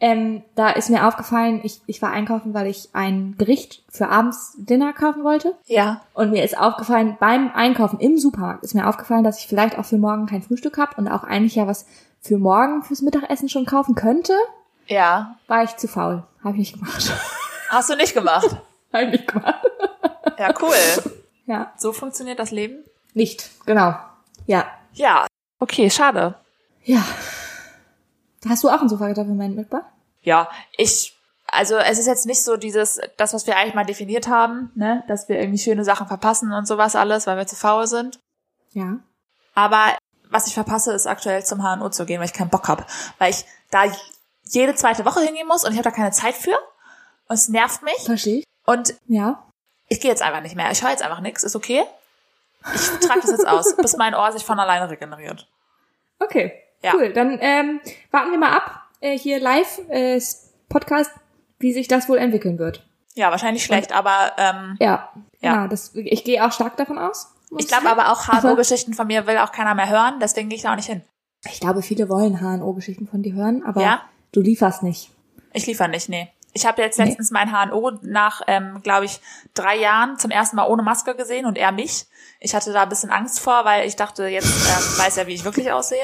Ähm, da ist mir aufgefallen, ich, ich war einkaufen, weil ich ein Gericht für abends Dinner kaufen wollte. Ja. Und mir ist aufgefallen, beim Einkaufen im Supermarkt ist mir aufgefallen, dass ich vielleicht auch für morgen kein Frühstück habe und auch eigentlich ja was für morgen fürs Mittagessen schon kaufen könnte. Ja. War ich zu faul. Habe ich nicht gemacht. Hast du nicht gemacht? Habe ich nicht gemacht. Ja, cool. Ja. So funktioniert das Leben? Nicht, genau. Ja. Ja. Okay, schade. Ja. Hast du auch ein Sofakartoffelmoment mitgebracht? Ja, ich, also es ist jetzt nicht so dieses, das, was wir eigentlich mal definiert haben, ne, dass wir irgendwie schöne Sachen verpassen und sowas alles, weil wir zu faul sind. Ja. Aber was ich verpasse, ist aktuell zum HNO zu gehen, weil ich keinen Bock habe. Weil ich da jede zweite Woche hingehen muss und ich habe da keine Zeit für. Und es nervt mich. Verstehe. Und ja. ich gehe jetzt einfach nicht mehr. Ich höre jetzt einfach nichts, ist okay. Ich trage das jetzt aus, bis mein Ohr sich von alleine regeneriert. Okay, ja. cool. Dann ähm, warten wir mal ab, äh, hier live äh, Podcast, wie sich das wohl entwickeln wird. Ja, wahrscheinlich schlecht, Und, aber ähm, ja, ja. Genau, das, ich gehe auch stark davon aus. Ich glaube aber auch HNO-Geschichten von mir will auch keiner mehr hören, deswegen gehe ich da auch nicht hin. Ich glaube, viele wollen HNO-Geschichten von dir hören, aber Ja? Du lieferst nicht. Ich liefere nicht, nee. Ich habe jetzt Nee. letztens mein HNO nach, ähm, glaube ich, drei Jahren zum ersten Mal ohne Maske gesehen und er mich. Ich hatte da ein bisschen Angst vor, weil ich dachte, jetzt ähm, weiß er, wie ich wirklich aussehe.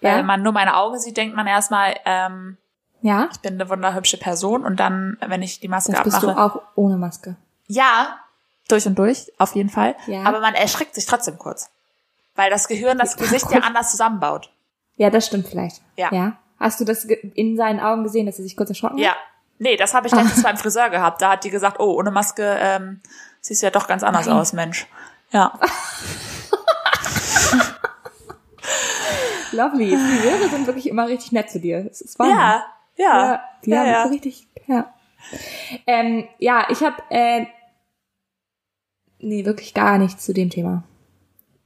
Ja? Wenn man nur meine Augen sieht, denkt man erstmal, ähm, Ja? ich bin eine wunderhübsche Person und dann, wenn ich die Maske Das bist du abmache, auch ohne Maske. ja, durch und durch, auf jeden Fall. Ja. Aber man erschrickt sich trotzdem kurz. Weil das Gehirn das Ja, Gesicht ja anders zusammenbaut. Ja, das stimmt vielleicht. Ja. Ja. Hast du das in seinen Augen gesehen, dass er sich kurz erschrocken hat? Ja. Nee, das habe ich letztens beim Friseur gehabt. Da hat die gesagt, oh, ohne Maske ähm, siehst du ja doch ganz anders Nein. aus, Mensch. Ja. Lovely. Friseure sind wirklich immer richtig nett zu dir. Das ist Wahnsinn. Ja, ja. Ja, die ja, haben ja. so richtig, ja. Ähm, ja, ich habe äh, nee, wirklich gar nichts zu dem Thema.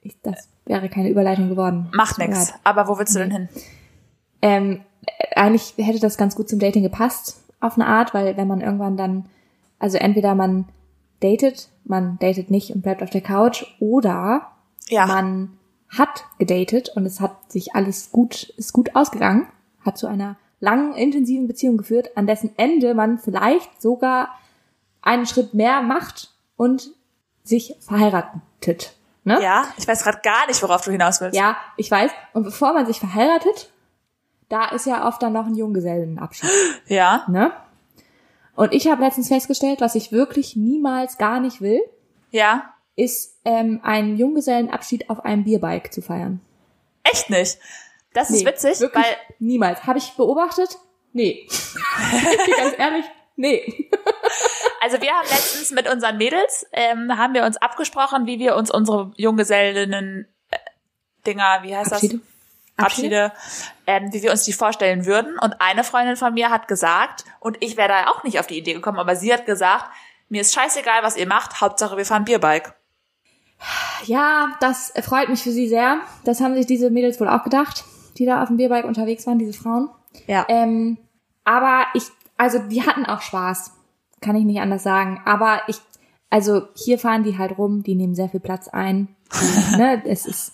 Ich, das wäre keine Überleitung geworden. Macht leid. Aber wo willst du denn hin? Ähm, äh, eigentlich hätte das ganz gut zum Dating gepasst, auf eine Art, weil wenn man irgendwann dann, also entweder man datet, man datet nicht und bleibt auf der Couch, oder Ja. man hat gedatet und es hat sich alles gut, ist gut ausgegangen, hat zu einer langen, intensiven Beziehung geführt, an dessen Ende man vielleicht sogar einen Schritt mehr macht und sich verheiratet. Ne? Ja, ich weiß gerade gar nicht, worauf du hinaus willst. ja, ich weiß. Und bevor man sich verheiratet, da ist ja oft dann noch ein Junggesellenabschied. Ja. Ne? Und ich habe letztens festgestellt, was ich wirklich niemals gar nicht will, Ja. ist ähm, einen Junggesellenabschied auf einem Bierbike zu feiern. Echt nicht. Das ist Nee, witzig, wirklich weil niemals. Habe ich beobachtet? Nee. Ganz ehrlich, nee. Also wir haben letztens mit unseren Mädels, ähm, haben wir uns abgesprochen, wie wir uns unsere Junggesellinnen äh, Dinger, wie heißt Abschiede? das? Abschiede, ähm, wie wir uns die vorstellen würden. Und eine Freundin von mir hat gesagt, und ich wäre da auch nicht auf die Idee gekommen, aber sie hat gesagt, mir ist scheißegal, was ihr macht, Hauptsache wir fahren Bierbike. Ja, das freut mich für Sie sehr. Das haben sich diese Mädels wohl auch gedacht, die da auf dem Bierbike unterwegs waren, diese Frauen. Ja. Ähm, aber ich, also die hatten auch Spaß. Kann ich nicht anders sagen. Aber ich, also hier fahren die halt rum, die nehmen sehr viel Platz ein. Ne, es ist,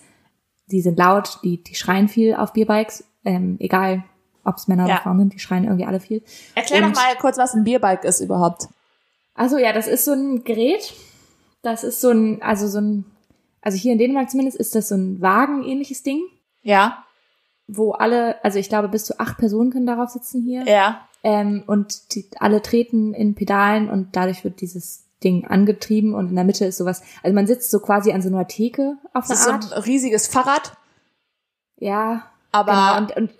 die sind laut, die, die schreien viel auf Bierbikes. Ähm, egal, ob es Männer Ja. oder Frauen sind, die schreien irgendwie alle viel. Erklär doch Und- mal kurz, was ein Bierbike ist überhaupt. Also ja, das ist so ein Gerät. Das ist so ein, also so ein, also hier in Dänemark zumindest ist das so ein Wagen-ähnliches Ding, Ja, wo alle, also ich glaube bis zu acht Personen können darauf sitzen hier. ja, Ähm, und die, alle treten in Pedalen und dadurch wird dieses Ding angetrieben und in der Mitte ist sowas, also man sitzt so quasi an so einer Theke auf das eine ist so ein riesiges Fahrrad, ja, aber genau. Und, und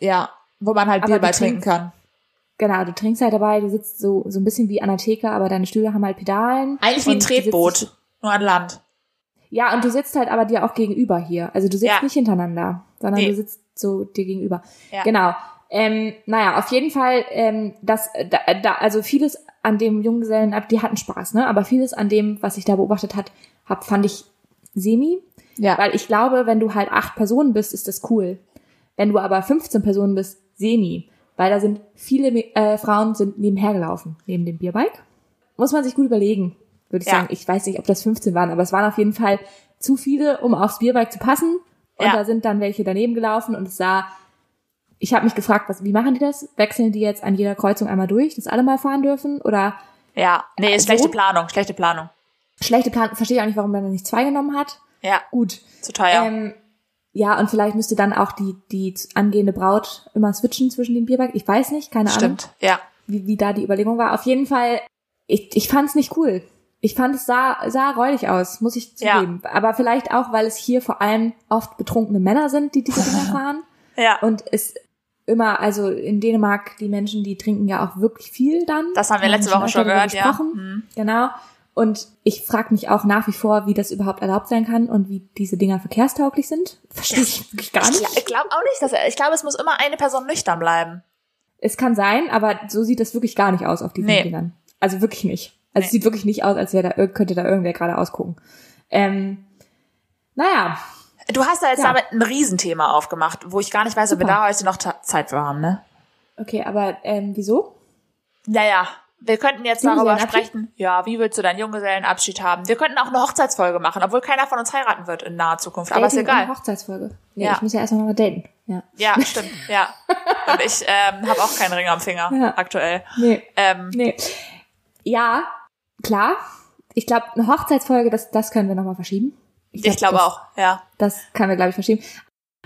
ja, wo man halt Bier bei trinken kann. genau, du trinkst halt dabei, du sitzt so, so ein bisschen wie an der Theke, aber deine Stühle haben halt Pedalen. Eigentlich wie ein Tretboot, nur an Land. Ja, und du sitzt halt aber dir auch gegenüber hier. Also du sitzt Ja. nicht hintereinander, sondern Nee. du sitzt so dir gegenüber. Ja. Genau. Ähm, naja, auf jeden Fall, ähm, das, da, da, also vieles an dem Junggesellen, die hatten Spaß, ne? Aber vieles an dem, was ich da beobachtet hat, hab, fand ich semi. Ja. Weil ich glaube, wenn du halt acht Personen bist, ist das cool. Wenn du aber 15 Personen bist, semi. Weil da sind viele äh, Frauen sind nebenher gelaufen, neben dem Bierbike. Muss man sich gut überlegen, würde ich Ja. sagen. Ich weiß nicht, ob das 15 waren, aber es waren auf jeden Fall zu viele, um aufs Bierbike zu passen. Und Ja. da sind dann welche daneben gelaufen und es sah, ich habe mich gefragt, was, wie machen die das? Wechseln die jetzt an jeder Kreuzung einmal durch, dass alle mal fahren dürfen? Oder Ja, nee, ist So? schlechte Planung, schlechte Planung. schlechte Plan, verstehe ich auch nicht, warum man dann nicht zwei genommen hat. Ja, Gut. zu teuer. Ähm, ja, und vielleicht müsste dann auch die, die angehende Braut immer switchen zwischen dem Bierbike. Ich weiß nicht, keine Ahnung, Stimmt, ja. wie, wie da die Überlegung war. Auf jeden Fall, ich, ich fand es nicht cool. Ich fand es sah, sah räudig aus, muss ich Ja. zugeben. Aber vielleicht auch, weil es hier vor allem oft betrunkene Männer sind, die diese Dinger fahren. Ja, Und es immer, also in Dänemark, die Menschen, die trinken ja auch wirklich viel dann. das haben wir letzte Woche schon gehört, ja. Hm. Genau. Und ich frage mich auch nach wie vor, wie das überhaupt erlaubt sein kann und wie diese Dinger verkehrstauglich sind. Verstehe ich wirklich gar Ich, nicht. ich glaube auch nicht, dass er, ich glaube, es muss immer eine Person nüchtern bleiben. Es kann sein, aber so sieht das wirklich gar nicht aus auf diesen Nee. Dingern. Also wirklich nicht. Also es Nee. sieht wirklich nicht aus, als wäre da, könnte da irgendwer gerade ausgucken. Ähm, naja, Du hast da jetzt Ja. damit ein Riesenthema aufgemacht, wo ich gar nicht weiß, ob wir Super. da heute noch Zeit für haben, ne? okay, aber ähm, wieso? Naja, Wir könnten jetzt darüber sprechen, ja, wie willst du deinen Junggesellenabschied haben? Wir könnten auch eine Hochzeitsfolge machen, obwohl keiner von uns heiraten wird in naher Zukunft. Aber ist Dating egal. und Hochzeitsfolge. Nee, Ja. ich muss ja erstmal mal daten. Ja. Ja, stimmt, ja. Und ich ähm, habe auch keinen Ring am Finger Ja. aktuell. Nee. Ähm, Nee. Ja, klar. Ich glaube, eine Hochzeitsfolge, das, das können wir nochmal verschieben. Ich glaub, glaube das, auch, ja. Das können wir, glaube ich, verschieben.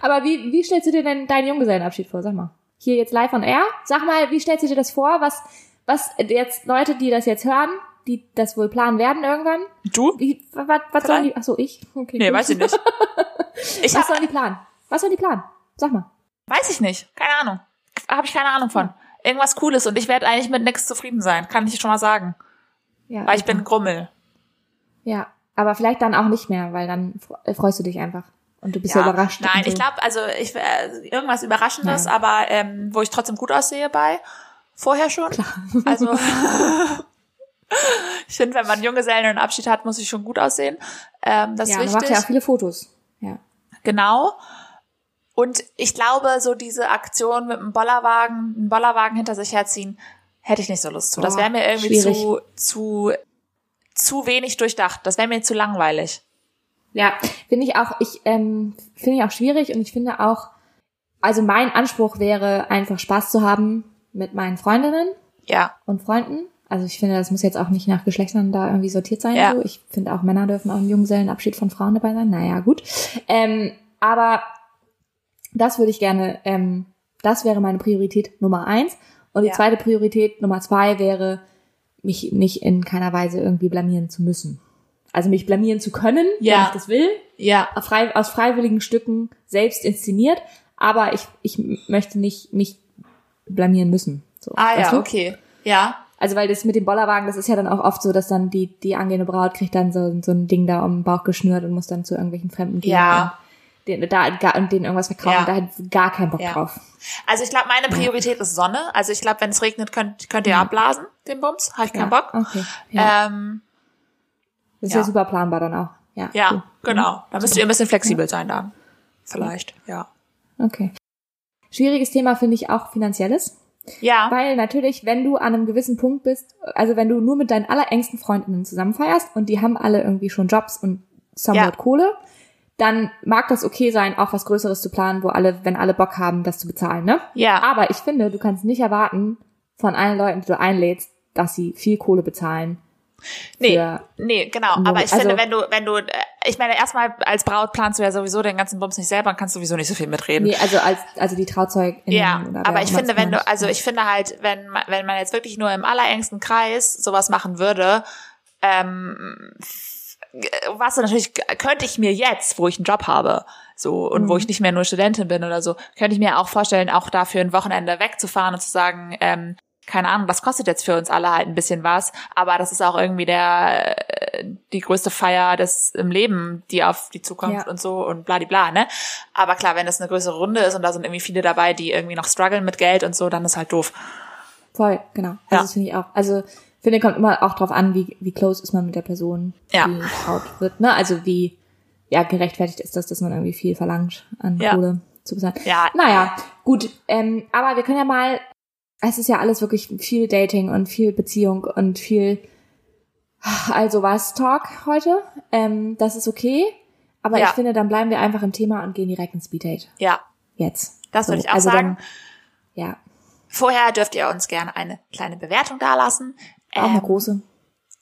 Aber wie, wie stellst du dir denn deinen Junggesellenabschied vor? Sag mal. Hier jetzt live on air. Sag mal, wie stellst du dir das vor? Was, was jetzt Leute, die das jetzt hören, die das wohl planen werden irgendwann? Du? Wie, was, was sollen die? Ach so, ich? Okay. Nee, gut. weiß ich nicht. Ich Was sollen die planen? Was sollen die planen? Sag mal. weiß ich nicht. Keine Ahnung. Habe ich keine Ahnung von. Irgendwas Cooles und ich werde eigentlich mit nichts zufrieden sein, kann ich schon mal sagen. Ja, Weil ich bin Grummel. Ja, aber vielleicht dann auch nicht mehr, weil dann fre- freust du dich einfach. Und du bist ja, überrascht. Nein, so. ich glaube, also ich äh, irgendwas Überraschendes, Ja. aber ähm, wo ich trotzdem gut aussehe bei. Vorher schon. Also ich finde, wenn man Junggesellen und einen Abschied hat, muss ich schon gut aussehen. Ähm, das ja, ist du machst wichtig. ja auch viele Fotos. Ja. Genau. Und ich glaube, so diese Aktion mit dem Bollerwagen, einen Bollerwagen hinter sich herziehen, hätte ich nicht so Lust zu. Das wäre mir irgendwie schwierig. zu, zu, zu wenig durchdacht. Das wäre mir zu langweilig. Ja, finde ich auch, ich ähm, finde ich auch schwierig und ich finde auch, also mein Anspruch wäre einfach Spaß zu haben mit meinen Freundinnen Ja. und Freunden. Also ich finde, das muss jetzt auch nicht nach Geschlechtern da irgendwie sortiert sein. Ja. So. Ich finde auch Männer dürfen auch im Junggesellenabschied von Frauen dabei sein. Naja, gut. Ähm, aber das würde ich gerne, ähm, das wäre meine Priorität Nummer eins. Und die Ja. zweite Priorität Nummer zwei wäre, mich nicht in keiner Weise irgendwie blamieren zu müssen. Also mich blamieren zu können, Ja. wenn ich das will, Ja. frei, aus freiwilligen Stücken selbst inszeniert, aber ich, ich möchte nicht mich blamieren müssen. So, Ah ja, du? okay. Ja. Also weil das mit dem Bollerwagen, das ist ja dann auch oft so, dass dann die, die angehende Braut kriegt dann so, so ein Ding da um den Bauch geschnürt und muss dann zu irgendwelchen Fremden gehen Ja. Den, da, gar, und denen irgendwas verkaufen. Ja. Da hat gar keinen Bock Ja. drauf. Also ich glaube, meine Priorität ist Sonne. Also ich glaube, wenn es regnet, könnt, könnt ihr abblasen, den Bums. Habe ich keinen. Bock. Okay. Ähm, das ist ja. super planbar dann auch. Ja. ja, cool. genau. Da müsst ihr ein bisschen flexibel sein dann. Vielleicht, ja. Okay. Schwieriges Thema finde ich auch finanzielles. Ja, Weil natürlich, wenn du an einem gewissen Punkt bist, also wenn du nur mit deinen allerengsten Freundinnen zusammen feierst und die haben alle irgendwie schon Jobs und somewhat Ja. Kohle, dann mag das okay sein, auch was Größeres zu planen, wo alle, wenn alle Bock haben, das zu bezahlen, ne? ja, Aber ich finde, du kannst nicht erwarten von allen Leuten, die du einlädst, dass sie viel Kohle bezahlen. nee, nee, genau. Aber ich also- finde, wenn du, wenn du, äh, ich meine, erstmal als Braut planst du ja sowieso den ganzen Bums nicht selber und kannst sowieso nicht so viel mitreden. Nee, also als also die Trauzeuginnen Ja, aber ich finde, wenn du, also ich finde halt, wenn man, wenn man jetzt wirklich nur im allerengsten Kreis sowas machen würde, ähm, was natürlich könnte ich mir jetzt, wo ich einen Job habe, so und Mhm. wo ich nicht mehr nur Studentin bin oder so, könnte ich mir auch vorstellen, auch dafür ein Wochenende wegzufahren und zu sagen, ähm, keine Ahnung, das kostet jetzt für uns alle halt ein bisschen was, aber das ist auch irgendwie der äh, die größte Feier des im Leben, die auf die Zukunft Ja. und so und bladibla, ne? Aber klar, wenn das eine größere Runde ist und da sind irgendwie viele dabei, die irgendwie noch strugglen mit Geld und so, dann ist halt doof. Voll, genau. Also Ja. das finde ich auch. Also finde, kommt immer auch drauf an, wie, wie close ist man mit der Person, Ja. die getraut wird. Ne? Also wie ja, gerechtfertigt ist das, dass man irgendwie viel verlangt an Ja. Kohle zu bezahlen. Ja. Naja, gut. Ähm, aber wir können ja mal, es ist ja alles wirklich viel Dating und viel Beziehung und viel also was Talk heute. Ähm, das ist okay. Aber Ja. ich finde, dann bleiben wir einfach im Thema und gehen direkt ins Speeddate. Ja, Jetzt. Das würde ich auch also sagen. Dann, ja, vorher dürft ihr uns gerne eine kleine Bewertung dalassen. Auch eine Ähm, große.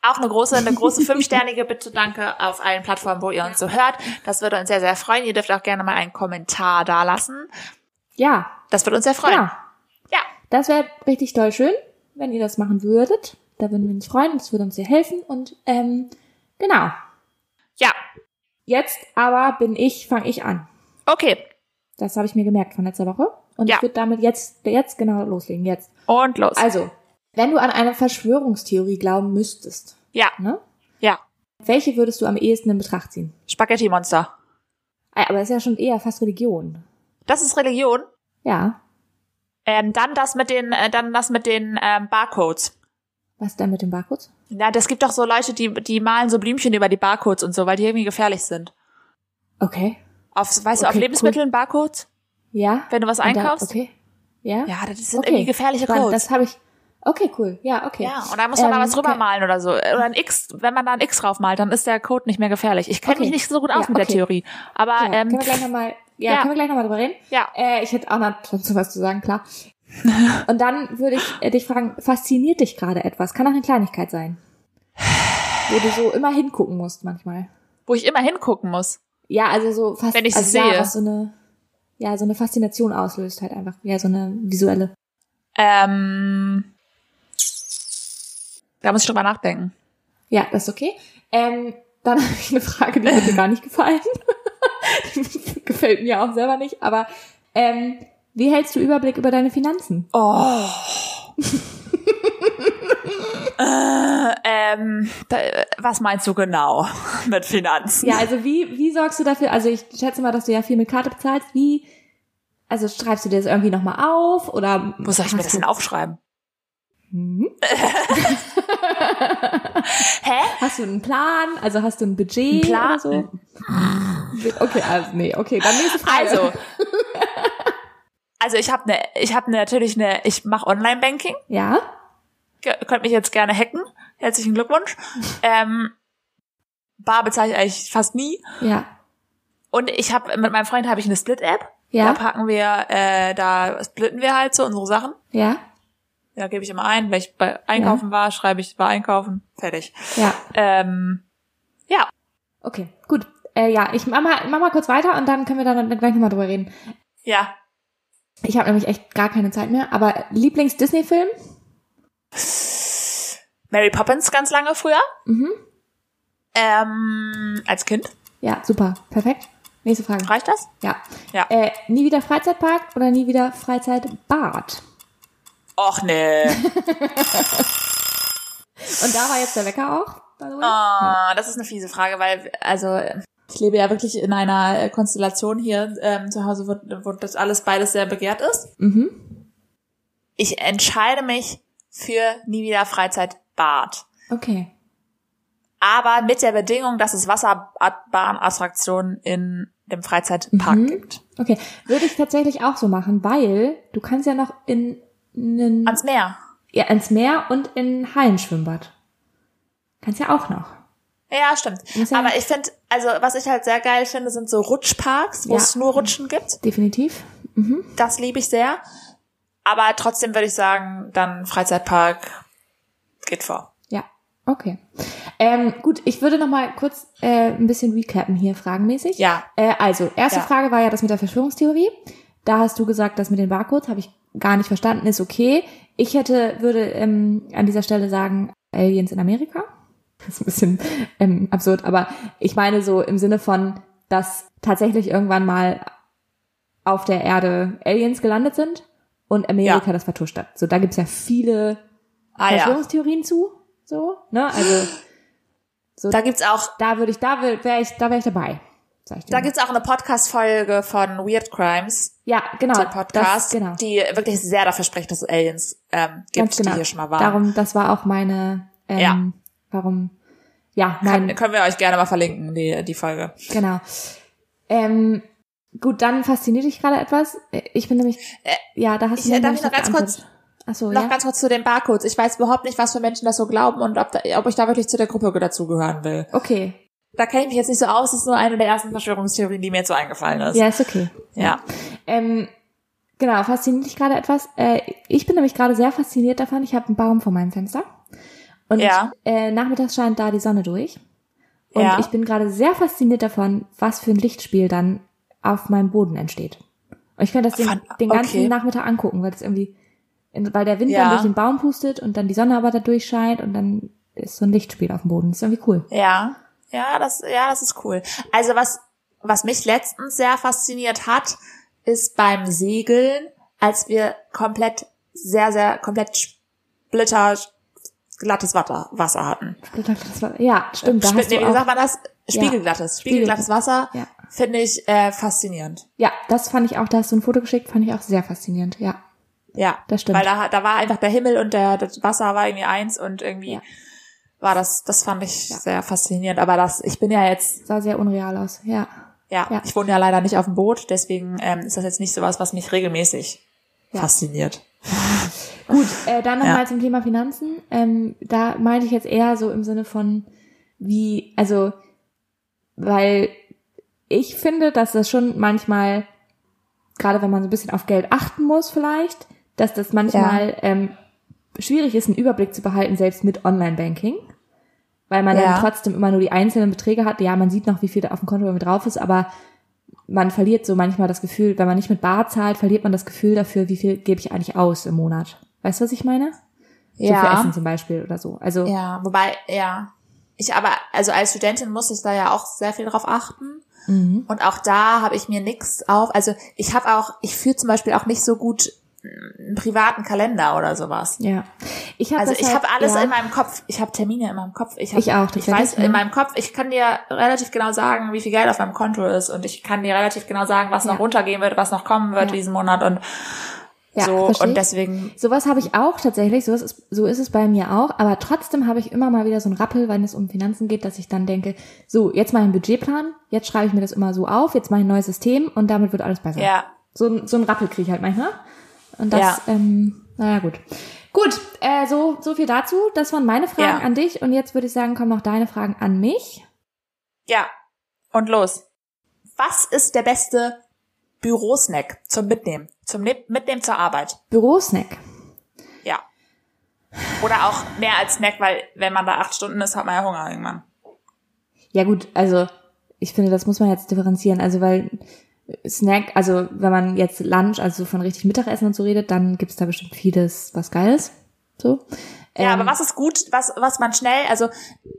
Auch eine große, eine große fünfsternige bitte danke auf allen Plattformen, wo ihr uns so hört. Das würde uns sehr, sehr freuen. Ihr dürft auch gerne mal einen Kommentar dalassen. Ja, Das würde uns sehr freuen. genau. Ja. Das wäre richtig toll schön, wenn ihr das machen würdet. Da würden wir uns freuen. Das würde uns sehr helfen. Und ähm, genau. Ja. Jetzt aber bin ich, fange ich an. Okay. Das habe ich mir gemerkt von letzter Woche. Und Ja. ich würde damit jetzt, jetzt genau loslegen. Jetzt. Und los. Also, wenn du an eine Verschwörungstheorie glauben müsstest, ja. ne? Ja. Welche würdest du am ehesten in Betracht ziehen? Spaghetti-Monster. Aber das ist ja schon eher fast Religion. Das ist Religion. Ja. Ähm, dann das mit den, äh, dann das mit den ähm, Barcodes. Was denn mit dem Barcodes? Ja, das gibt doch so Leute, die, die malen so Blümchen über die Barcodes und so, weil die irgendwie gefährlich sind. Okay. Auf, weißt du, auf Okay, Lebensmitteln Barcodes? Ja. Wenn du was Und da- einkaufst? okay. Ja. Ja, das sind Okay. irgendwie gefährliche. Codes. Das habe ich, Okay, cool. Ja, okay. Ja, und da muss man Ähm, mal was drüber okay. malen oder so. Oder ein X, wenn man da ein X drauf malt, dann ist der Code nicht mehr gefährlich. Ich kenne Okay. mich nicht so gut aus Ja, mit der okay. Theorie. Aber Ja, ähm, können wir gleich nochmal, ja, ja. können wir gleich nochmal drüber reden? ja. Äh, ich hätte auch noch dazu was zu sagen, klar. Und dann würde ich äh, dich fragen, fasziniert dich gerade etwas? Kann auch eine Kleinigkeit sein. Wo du so immer hingucken musst manchmal. wo ich immer hingucken muss. Ja, also so fast, Wenn ich's also sehe. Ja, was so eine, ja, so eine Faszination auslöst halt einfach. Ja, so eine visuelle. Ähm, da muss ich drüber nachdenken. Ja, das ist okay. Ähm, dann habe ich eine Frage, die hat mir gar nicht gefallen. Die Gefällt mir auch selber nicht, aber ähm, wie hältst du Überblick über deine Finanzen? Oh. äh, ähm, da, was meinst du genau mit Finanzen? Ja, also wie, wie sorgst du dafür, also ich schätze mal, dass du ja viel mit Karte bezahlst, wie, also schreibst du dir das irgendwie nochmal auf oder Wo soll ich mir das denn aufschreiben? Mhm. Hä? Hast du einen Plan? Also hast du ein Budget Ein Plan? so? Okay, also nee, okay, dann nächste Frage. Also, also ich habe ne, ich habe natürlich eine, ich mache Online-Banking. Ja? Ge- Könnt mich jetzt gerne hacken. Herzlichen Glückwunsch. Ähm, Bar bezahle ich eigentlich fast nie. Ja. Und ich habe mit meinem Freund habe ich eine Split-App. Ja. Da packen wir, äh, da splitten wir halt so unsere Sachen. Ja? Da gebe ich immer ein. Wenn ich bei Einkaufen war, schreibe ich war Einkaufen. Fertig. Ja. Ähm, ja. Okay, gut. Äh, ja, ich mach mal, mach mal kurz weiter und dann können wir dann gleich nochmal drüber reden. Ja. Ich habe nämlich echt gar keine Zeit mehr, aber Lieblings-Disney-Film? Mary Poppins ganz lange früher. Mhm. Ähm, als Kind. Ja, super. Perfekt. Nächste Frage. Reicht das? Ja. Ja. Äh, nie wieder Freizeitpark oder nie wieder Freizeitbad? Och nee. Und da war jetzt der Wecker auch. Ah, das ist eine fiese Frage, weil, also, ich lebe ja wirklich in einer äh, Konstellation hier ähm, zu Hause, wo, wo das alles beides sehr begehrt ist. Mhm. Ich entscheide mich für nie wieder Freizeitbad. Okay. Aber mit der Bedingung, dass es Wasserbahnattraktionen in dem Freizeitpark Mhm. gibt. Okay. Würde ich tatsächlich auch so machen, weil du kannst ja noch in, in Ans Meer. ja, ins Meer und in Hallenschwimmbad. Kannst ja auch noch. Ja, stimmt. Ja- Aber ich finde, also was ich halt sehr geil finde, sind so Rutschparks, wo Ja. es nur Rutschen gibt. Definitiv. Mhm. Das liebe ich sehr. Aber trotzdem würde ich sagen, dann Freizeitpark geht vor. Ja. Okay. Ähm, gut, ich würde noch mal kurz äh, ein bisschen recappen hier fragenmäßig. Ja. Äh, also, erste Ja. Frage war ja das mit der Verschwörungstheorie. Da hast du gesagt, das mit den Barcodes habe ich gar nicht verstanden, ist okay. Ich hätte, würde ähm, an dieser Stelle sagen, Aliens in Amerika. Das ist ein bisschen ähm, absurd, aber ich meine so im Sinne von, dass tatsächlich irgendwann mal auf der Erde Aliens gelandet sind und Amerika Ja. das vertuscht hat. So, da gibt's ja viele Ah ja. Verschwörungstheorien zu, so, ne? Also so, Da gibt's auch, da würde ich, da wäre ich, da wäre ich dabei. Ich da gibt's auch eine Podcast-Folge von Weird Crimes, ja, genau, dem Podcast, das, genau, die wirklich sehr dafür spricht, dass es Aliens ähm, gibt, ganz genau. die hier schon mal waren. Darum, das war auch meine, ähm, Ja. warum, ja, Kann, mein, können wir euch gerne mal verlinken, die, die Folge. genau. Ähm, gut, dann fasziniert dich gerade etwas. Ich bin nämlich, Äh, ja, da hast ich- du mir darf ich noch ganz geantwortet. Ach so, Noch ja. ganz kurz zu den Barcodes. Ich weiß überhaupt nicht, was für Menschen das so glauben und ob, da, ob ich da wirklich zu der Gruppe dazugehören will. Okay, Da kenne ich mich jetzt nicht so aus. Das ist nur eine der ersten Verschwörungstheorien, die mir jetzt so eingefallen ist. ja, ist okay. Ja. Ähm, genau, fasziniert dich gerade etwas. Äh, ich bin nämlich gerade sehr fasziniert davon. Ich habe einen Baum vor meinem Fenster. Und Ja. äh, nachmittags scheint da die Sonne durch. Und Ja. ich bin gerade sehr fasziniert davon, was für ein Lichtspiel dann auf meinem Boden entsteht. Und ich könnte das den, Fan- den ganzen okay. Nachmittag angucken, weil das irgendwie, weil der Wind Ja. dann durch den Baum pustet und dann die Sonne aber da durchscheint und dann ist so ein Lichtspiel auf dem Boden. Das ist irgendwie cool. Ja. Ja, das, ja, das ist cool. Also was, was mich letztens sehr fasziniert hat, ist beim Segeln, als wir komplett, sehr, sehr, komplett splitter, glattes Wasser, Wasser hatten. Das war, ja, stimmt. Da Spl- hast nee, wie sagt man das? Spiegelglattes. Spiegelglattes Wasser Ja. finde ich äh, faszinierend. ja, das fand ich auch, da hast du ein Foto geschickt, fand ich auch sehr faszinierend. Ja, Ja, Das stimmt. Weil da, da war einfach der Himmel und der, das Wasser war irgendwie eins und irgendwie Ja. War das, das fand ich sehr faszinierend. Aber das, ich bin ja jetzt, sah sehr unreal aus. Ja. ja, Ja. ich wohne ja leider nicht auf dem Boot, deswegen ähm, ist das jetzt nicht sowas, was mich regelmäßig fasziniert. Gut, äh, dann nochmal Ja. zum Thema Finanzen. Ähm, da meinte ich jetzt eher so im Sinne von, wie, also, weil ich finde, dass das schon manchmal, gerade wenn man so ein bisschen auf Geld achten muss vielleicht, dass das manchmal ähm, schwierig ist, einen Überblick zu behalten, selbst mit Online-Banking. Weil man Ja. dann trotzdem immer nur die einzelnen Beträge hat. Ja, man sieht noch, wie viel da auf dem Konto drauf ist, aber man verliert so manchmal das Gefühl, wenn man nicht mit Bar zahlt, verliert man das Gefühl dafür, wie viel gebe ich eigentlich aus im Monat. Weißt du, was ich meine? So für Essen zum Beispiel oder so. Also Ja, wobei, ja. Ich aber, also als Studentin muss ich da ja auch sehr viel drauf achten. Mhm. Und auch da habe ich mir nix auf. Also ich habe auch, ich führe zum Beispiel auch nicht so gut einen privaten Kalender oder sowas. ja. Ich habe Also ich habe alles ja, in meinem Kopf. Ich habe Termine in meinem Kopf. Ich, hab, Ich auch, Ich weiß in meinem Kopf, ich kann dir relativ genau sagen, wie viel Geld auf meinem Konto ist und ich kann dir relativ genau sagen, was Ja. noch runtergehen wird, was noch kommen wird Ja. diesen Monat und Ja, so und deswegen Sowas habe ich auch tatsächlich, so ist, es, so ist es bei mir auch, aber trotzdem habe ich immer mal wieder so einen Rappel, wenn es um Finanzen geht, dass ich dann denke, so, jetzt mal einen Budgetplan, jetzt schreibe ich mir das immer so auf, jetzt ich ein neues System und damit wird alles besser. ja So, ein- so einen Rappel kriege ich halt manchmal. Und das, Ja. ähm, naja, gut. Gut, äh, so, so viel dazu. Das waren meine Fragen Ja. an dich und jetzt würde ich sagen, kommen noch deine Fragen an mich. ja und los. Was ist der beste Bürosnack zum Mitnehmen, zum Ne- Mitnehmen zur Arbeit? Bürosnack. Ja. Oder auch mehr als Snack, weil wenn man da acht Stunden ist, hat man ja Hunger irgendwann. Ja gut, also ich finde, das muss man jetzt differenzieren. Also weil Snack, also wenn man jetzt Lunch, also von richtig Mittagessen und so redet, dann gibt's da bestimmt vieles, was Geiles. So. Ja, Ähm, aber was ist gut, was, was man schnell, also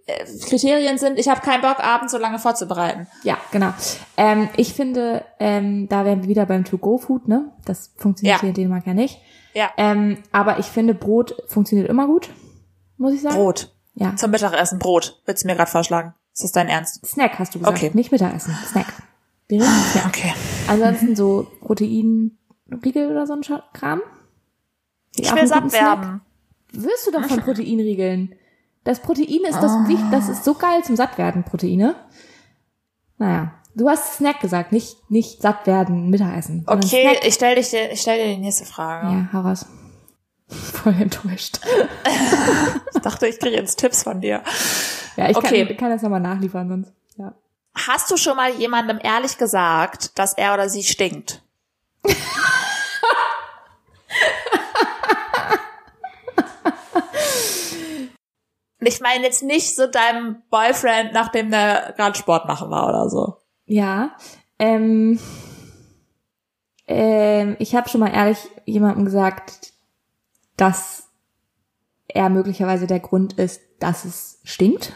äh, Kriterien sind, ich habe keinen Bock, abends so lange vorzubereiten. Ja, genau. Ähm, ich finde, ähm, da wären wir wieder beim To-Go-Food, ne? Das funktioniert Ja. hier in Dänemark ja nicht. Ja. Ähm, aber ich finde, Brot funktioniert immer gut, muss ich sagen. Brot. Ja. Zum Mittagessen Brot. Willst du mir gerade vorschlagen? Ist das dein Ernst? Snack hast du gesagt, Okay. nicht Mittagessen. Snack. Wir reden Snack. Okay. Ansonsten so Proteinriegel oder so ein Kram. Die Ich will satt werden. Wirst du doch von Proteinriegeln. Das Protein ist das Wicht, das ist so geil zum Sattwerden, Proteine. Naja, du hast Snack gesagt, nicht, nicht satt werden, Mittagessen. Okay, ich stell dich dir, ich stell dir die nächste Frage. Ja, hau raus. Voll enttäuscht. Ich dachte, ich kriege jetzt Tipps von dir. Ja, ich Okay. kann, kann das nochmal nachliefern, sonst. Ja. Hast du schon mal jemandem ehrlich gesagt, dass er oder sie stinkt? Ich meine jetzt nicht so deinem Boyfriend, nachdem der gerade Sport machen war oder so. Ja, ähm, ähm, ich habe schon mal ehrlich jemandem gesagt, dass er möglicherweise der Grund ist, dass es stinkt.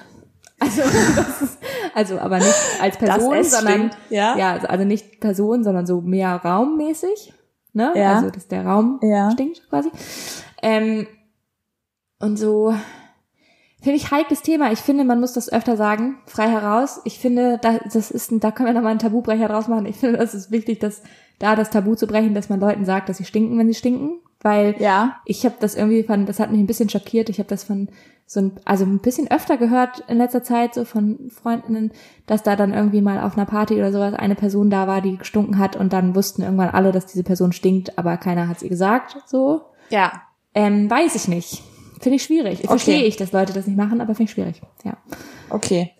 Also, ist, also aber nicht als Person, sondern ja? ja, also, also nicht Person, sondern so mehr raummäßig, ne? Ja. Also dass der Raum Ja. stinkt quasi. Ähm, und so finde ich heikles Thema. Ich finde, man muss das öfter sagen, frei heraus. Ich finde, da, das ist, ein- da können wir nochmal einen Tabubrecher draus machen. Ich finde, das ist wichtig, dass da das Tabu zu brechen, dass man Leuten sagt, dass sie stinken, wenn sie stinken, weil Ja. ich habe das irgendwie von, das hat mich ein bisschen schockiert. Ich habe das von so ein, also ein bisschen öfter gehört in letzter Zeit so von Freundinnen, dass da dann irgendwie mal auf einer Party oder sowas eine Person da war, die gestunken hat und dann wussten irgendwann alle, dass diese Person stinkt, aber keiner hat sie gesagt. So Ja. ähm, weiß ich nicht. Finde ich schwierig. Okay. Verstehe ich, dass Leute das nicht machen, aber finde ich schwierig. Ja. Okay.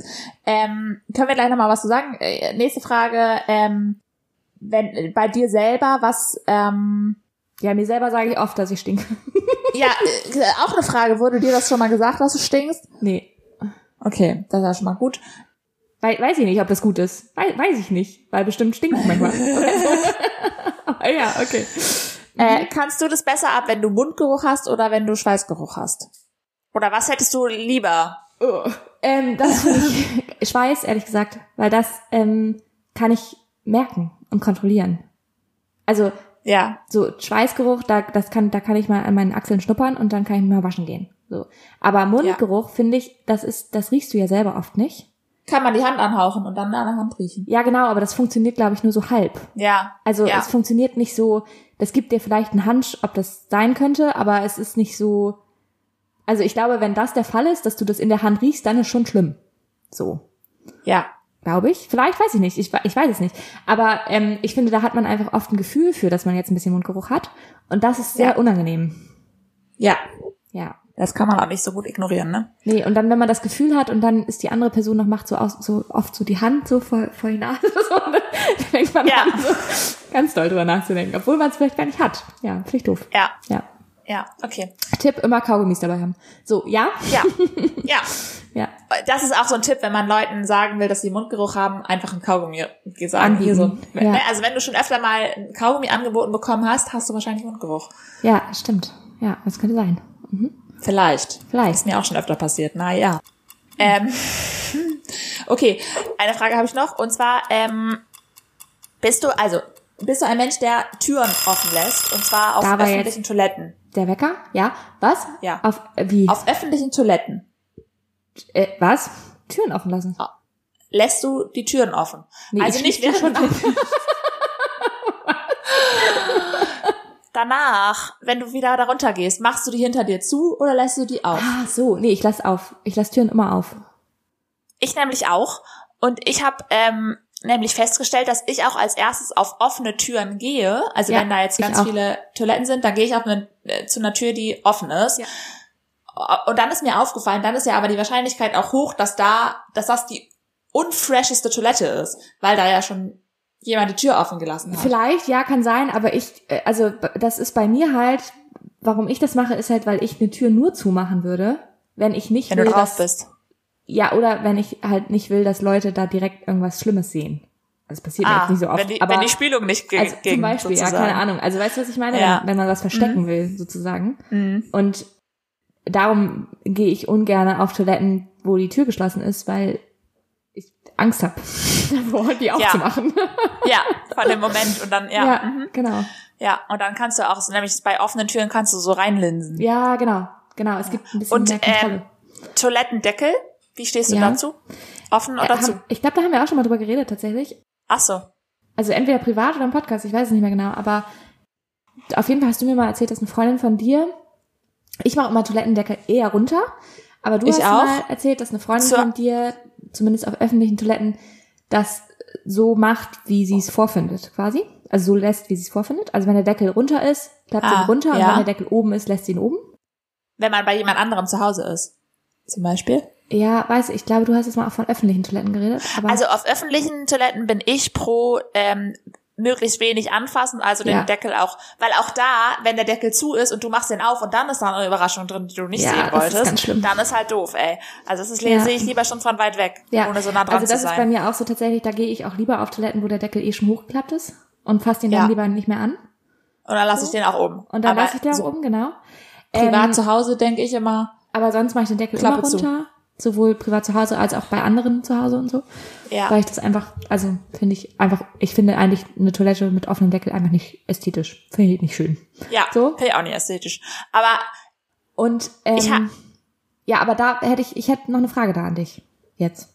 Ähm, können wir gleich noch mal was zu sagen? Äh, nächste Frage. Ähm, wenn bei dir selber was? Ähm, Ja, mir selber sage ich oft, dass ich stinke. ja, äh, auch eine Frage. Wurde dir das schon mal gesagt, dass du stinkst? nee. Okay, das ist schon mal gut. Wei- weiß ich nicht, ob das gut ist. Wei weiß ich nicht, weil bestimmt stinkt manchmal. ja, okay. Äh, kannst du das besser ab, wenn du Mundgeruch hast oder wenn du Schweißgeruch hast? Oder was hättest du lieber? Ähm, das finde ich Schweiß, ehrlich gesagt, weil das ähm, kann ich merken und kontrollieren. Also Ja, so Schweißgeruch, da das kann, da kann ich mal an meinen Achseln schnuppern und dann kann ich mal waschen gehen. So, aber Mundgeruch finde ich, das ist, das riechst du ja selber oft nicht. kann man die Hand anhauchen und dann an der Hand riechen. Ja, genau, aber das funktioniert, glaube ich, nur so halb. Ja. Also ja. es funktioniert nicht so, das gibt dir vielleicht einen Hunch, ob das sein könnte, aber es ist nicht so. Also ich glaube, wenn das der Fall ist, dass du das in der Hand riechst, dann ist schon schlimm. So, ja. Glaube ich. Vielleicht weiß ich nicht, ich, ich weiß es nicht. Aber ähm, ich finde, da hat man einfach oft ein Gefühl für, dass man jetzt ein bisschen Mundgeruch hat. Und das ist sehr Ja. unangenehm. Ja, Ja. das kann man auch nicht so gut ignorieren, ne? Nee, und dann, wenn man das Gefühl hat und dann ist die andere Person noch, macht so, aus, so oft so die Hand so vor, vor die Nase, so, dann fängt man Ja. an, so ganz doll drüber nachzudenken, obwohl man es vielleicht gar nicht hat. Ja, vielleicht doof. Ja, Ja. Ja, okay. Tipp, immer Kaugummis dabei haben. So, ja? Ja, ja. Ja. Das ist auch so ein Tipp, wenn man Leuten sagen will, dass sie Mundgeruch haben, einfach ein Kaugummi sagen. Hier so. Anbieten, ja. Ne, Also wenn du schon öfter mal ein Kaugummi angeboten bekommen hast, hast du wahrscheinlich Mundgeruch. Ja, stimmt. Ja, das könnte sein. Vielleicht. Vielleicht. Ist mir auch schon öfter passiert. Na ja. Ähm, okay, eine Frage habe ich noch. Und zwar, ähm, bist du, also, bist du ein Mensch, der Türen offen lässt? Und zwar auf Da öffentlichen Toiletten. Der Wecker? Ja. Was? Ja. Auf, äh, wie? Auf öffentlichen Toiletten. äh, was? Türen offen lassen. Lässt du die Türen offen? Nee, also ich nicht während schon danach, wenn du wieder darunter gehst, machst du die hinter dir zu oder lässt du die auf? Ah, so. Nee, ich lass auf. Ich lass Türen immer auf. Ich nämlich auch. Und ich habe ähm, nämlich festgestellt, dass ich auch als erstes auf offene Türen gehe. Also Ja, wenn da jetzt ganz viele Toiletten sind, dann gehe ich auf eine, äh, zu einer Tür, die offen ist. Ja. Und dann ist mir aufgefallen, dann ist ja aber die Wahrscheinlichkeit auch hoch, dass da, dass das die unfresheste Toilette ist, weil da ja schon jemand die Tür offen gelassen hat. Vielleicht, ja, kann sein, aber ich, äh, also das ist bei mir halt, warum ich das mache, ist halt, weil ich eine Tür nur zumachen würde, wenn ich nicht wenn will, du drauf dass, bist. Ja, oder wenn ich halt nicht will, dass Leute da direkt irgendwas Schlimmes sehen. Das passiert mir jetzt nicht so oft, Ah, wenn die, aber wenn die Spülung nicht ge also ging, zum Beispiel, sozusagen. ja, keine Ahnung. Also weißt du, was ich meine, Ja. wenn, wenn man was verstecken will, sozusagen. Mhm. Und darum gehe ich ungern auf Toiletten, wo die Tür geschlossen ist, weil ich Angst habe, davor, die aufzumachen. Ja, von dem Moment und dann, ja. Ja, mhm. genau. Ja, und dann kannst du auch, nämlich bei offenen Türen kannst du so reinlinsen. Ja, genau. Genau, es gibt ein bisschen Und mehr Kontrolle. ähm, Toilettendeckel, wie stehst du Ja. dazu? Offen Äh, oder zu? haben, ich glaube, da haben wir auch schon mal drüber geredet, tatsächlich. Ach so. Also entweder privat oder im Podcast, ich weiß es nicht mehr genau, aber auf jeden Fall hast du mir mal erzählt, dass eine Freundin von dir, ich mache immer Toilettendeckel eher runter, aber du Ich hast auch. mal erzählt, dass eine Freundin Zur- von dir, zumindest auf öffentlichen Toiletten, das so macht, wie sie es vorfindet, quasi. Also so lässt, wie sie es vorfindet. Also wenn der Deckel runter ist, klappt sie Ah, ihn runter und ja. wenn der Deckel oben ist, lässt sie ihn oben. Wenn man bei jemand anderem zu Hause ist. Zum Beispiel. Ja, weiß ich, ich glaube, du hast jetzt mal auch von öffentlichen Toiletten geredet. Aber Also auf öffentlichen Toiletten bin ich pro ähm, möglichst wenig anfassen, also den Ja. Deckel auch, weil auch da, wenn der Deckel zu ist und du machst den auf und dann ist da eine Überraschung drin, die du nicht Ja, sehen das ist wolltest, ganz schlimm. dann ist halt doof, ey. Also das ist, Ja. sehe ich lieber schon von weit weg, Ja, ohne so nah dran also das zu ist bei sein. mir auch so tatsächlich, da gehe ich auch lieber auf Toiletten, wo der Deckel eh schon hochgeklappt ist und fasse den dann lieber nicht mehr an. Und dann lasse ich den auch oben. Und dann lasse ich den auch so oben, genau. privat Ähm, zu Hause denke ich immer, aber sonst mache ich den Deckel Klappe immer zu. Sowohl privat zu Hause als auch bei anderen zu Hause und so. ja. Weil ich das einfach, also finde ich einfach, ich finde eigentlich eine Toilette mit offenem Deckel einfach nicht ästhetisch. Finde ich nicht schön. Ja, So? finde ich auch nicht ästhetisch. Aber Und ähm, ja, aber da hätte ich, ich hätte noch eine Frage da an dich. Jetzt.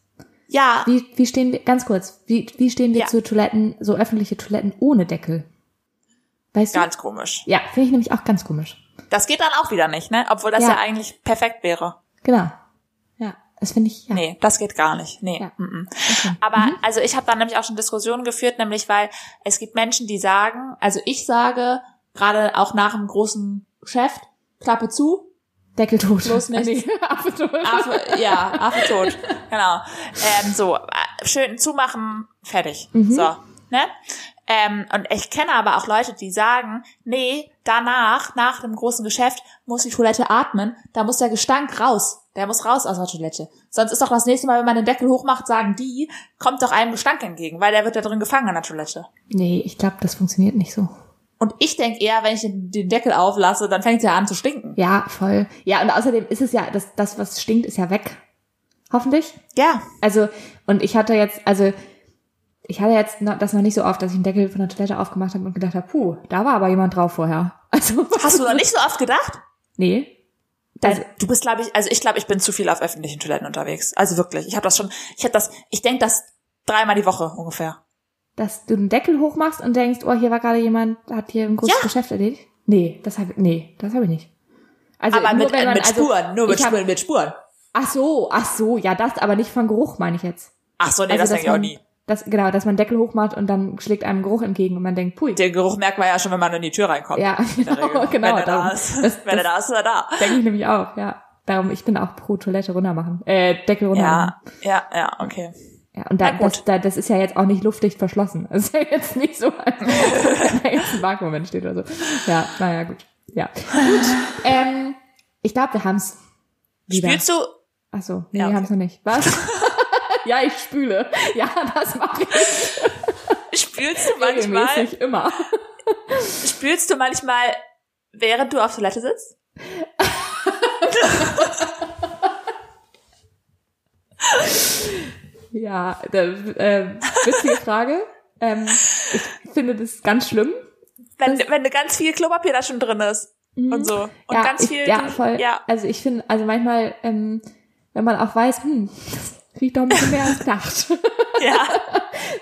ja, Wie, wie stehen wir, ganz kurz, wie, wie stehen wir Ja. zu Toiletten, so öffentliche Toiletten ohne Deckel? Weißt du? ganz komisch. Ja, finde ich nämlich auch ganz komisch. Das geht dann auch wieder nicht, ne? Obwohl das Ja. ja, eigentlich perfekt wäre. Genau. Das finde ich, ja. Nee, das geht gar nicht. Nee. Ja. mm, mm. Okay. Aber also ich habe da nämlich auch schon Diskussionen geführt, nämlich weil es gibt Menschen, die sagen, also ich sage, gerade auch nach einem großen Geschäft, Klappe zu, Deckel tot. Bloß nicht. Nee, Affe tot. Affe, ja, Affe tot. Genau. Ähm, so, äh, schön zumachen, fertig. Mhm. So, ne? Ähm, und ich kenne aber auch Leute, die sagen, nee, danach, nach dem großen Geschäft, muss die Toilette atmen, da muss der Gestank raus. Der muss raus aus der Toilette. Sonst ist doch das nächste Mal, wenn man den Deckel hochmacht, sagen die, kommt doch einem Gestank entgegen, weil der wird da drin gefangen an der Toilette. Nee, ich glaube, das funktioniert nicht so. Und ich denke eher, wenn ich den, Deckel auflasse, dann fängt es ja an zu stinken. Ja, voll. Ja, und außerdem ist es ja, das, das, was stinkt, ist ja weg. Hoffentlich. Ja. Also, und ich hatte jetzt, also, ich hatte jetzt das noch nicht so oft, dass ich einen Deckel von der Toilette aufgemacht habe und gedacht habe, puh, da war aber jemand drauf vorher. Also, Hast du noch nicht so oft gedacht? Nee. Also, du bist, glaube ich, also ich glaube, ich bin zu viel auf öffentlichen Toiletten unterwegs. Also wirklich. Ich habe das schon, ich habe das, ich denke das dreimal die Woche ungefähr. Dass du den Deckel hochmachst und denkst, oh, hier war gerade jemand, hat hier ein großes Ja. Geschäft erledigt? Nee, das habe nee, das habe ich nicht. Also aber nur mit, man- mit also, Spuren, nur mit hab- Spuren, mit Spuren. Ach so, ach so, ja, das aber nicht von Geruch meine ich jetzt. Ach so, nee, Also, das denke ich auch nie. Das, genau, dass man Deckel hochmacht und dann schlägt einem Geruch entgegen und man denkt, pui. Den Geruch merkt man ja schon, wenn man in die Tür reinkommt. Ja, genau, genau. Wenn er da ist. Das, Wenn er da ist, ist er da. denke ich nämlich auch, ja. Darum, ich bin auch pro Toilette runter machen. Äh, Deckel runter machen. Ja, ja, ja, okay. Ja, und da, das, da, das ist ja jetzt auch nicht luftdicht verschlossen. Das ist ja jetzt nicht so, als wenn da jetzt ein Vakuum entsteht oder so. Ja, naja, gut. Ja. Gut. Ähm, ich glaube, wir haben's. Wieder. Spielst du, Ach so, nee, Ja, wir okay. haben's noch nicht. Was? ja, ich spüle. Ja, das mache ich spielst du manchmal, regelmäßig immer. spielst du manchmal, während du auf Toilette sitzt? Ja, äh, witzige Frage. Ähm, ich finde das ganz schlimm. Wenn, wenn ganz viel Klopapier da schon drin ist. Und so. Und Mhm. ja, ganz ich, viel, ja, voll. ja. Also ich finde, also manchmal, ähm, wenn man auch weiß, hm, das riecht doch ein bisschen mehr als gedacht. ja.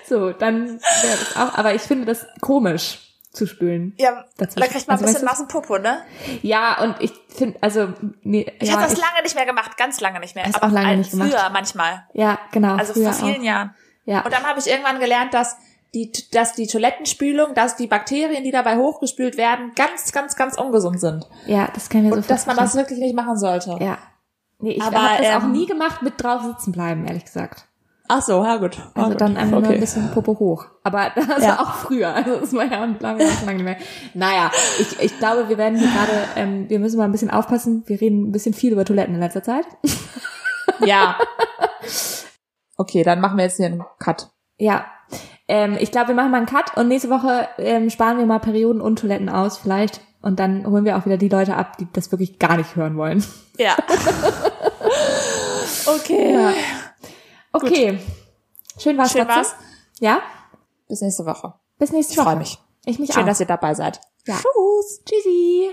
so, dann wäre das auch, aber ich finde das komisch zu spülen. Ja, Dazwischen. da kriegt man ein Also, bisschen weißt nassen Popo, ne? Ja, und ich finde, also, nee, Ich ja, habe das lange nicht mehr gemacht, ganz lange nicht mehr. Hast aber auch lange ein- nicht gemacht. Früher manchmal. ja, genau, Also vor vielen auch. Jahren. Ja, Und dann habe ich irgendwann gelernt, dass die, dass die Toilettenspülung, dass die Bakterien, die dabei hochgespült werden, ganz, ganz, ganz ungesund sind. ja, das kann ich mir so Und dass man das wirklich nicht machen sollte. Ja. Nee, ich habe das auch ähm, nie gemacht mit drauf sitzen bleiben, ehrlich gesagt. Ach so, ja gut. Also Ah, dann gut. einfach nur Okay. ein bisschen Popo hoch. Aber das Ja. war auch früher. Also das war ja lange, lange nicht mehr. Naja, ich, ich glaube, wir werden hier gerade, ähm, wir müssen mal ein bisschen aufpassen. Wir reden ein bisschen viel über Toiletten in letzter Zeit. Ja. Okay, dann machen wir jetzt hier einen Cut. Ja. Ähm, ich glaube, wir machen mal einen Cut und nächste Woche ähm, sparen wir mal Perioden und Toiletten aus, vielleicht. Und dann holen wir auch wieder die Leute ab, die das wirklich gar nicht hören wollen. Ja. okay. Ja. Okay. Schön war's. Schön Matze. war's. Ja? Bis nächste Woche. Bis nächste Ich Woche. freue mich. Ich mich Schön, auch. dass ihr dabei seid. Ja. Tschüss. Tschüssi.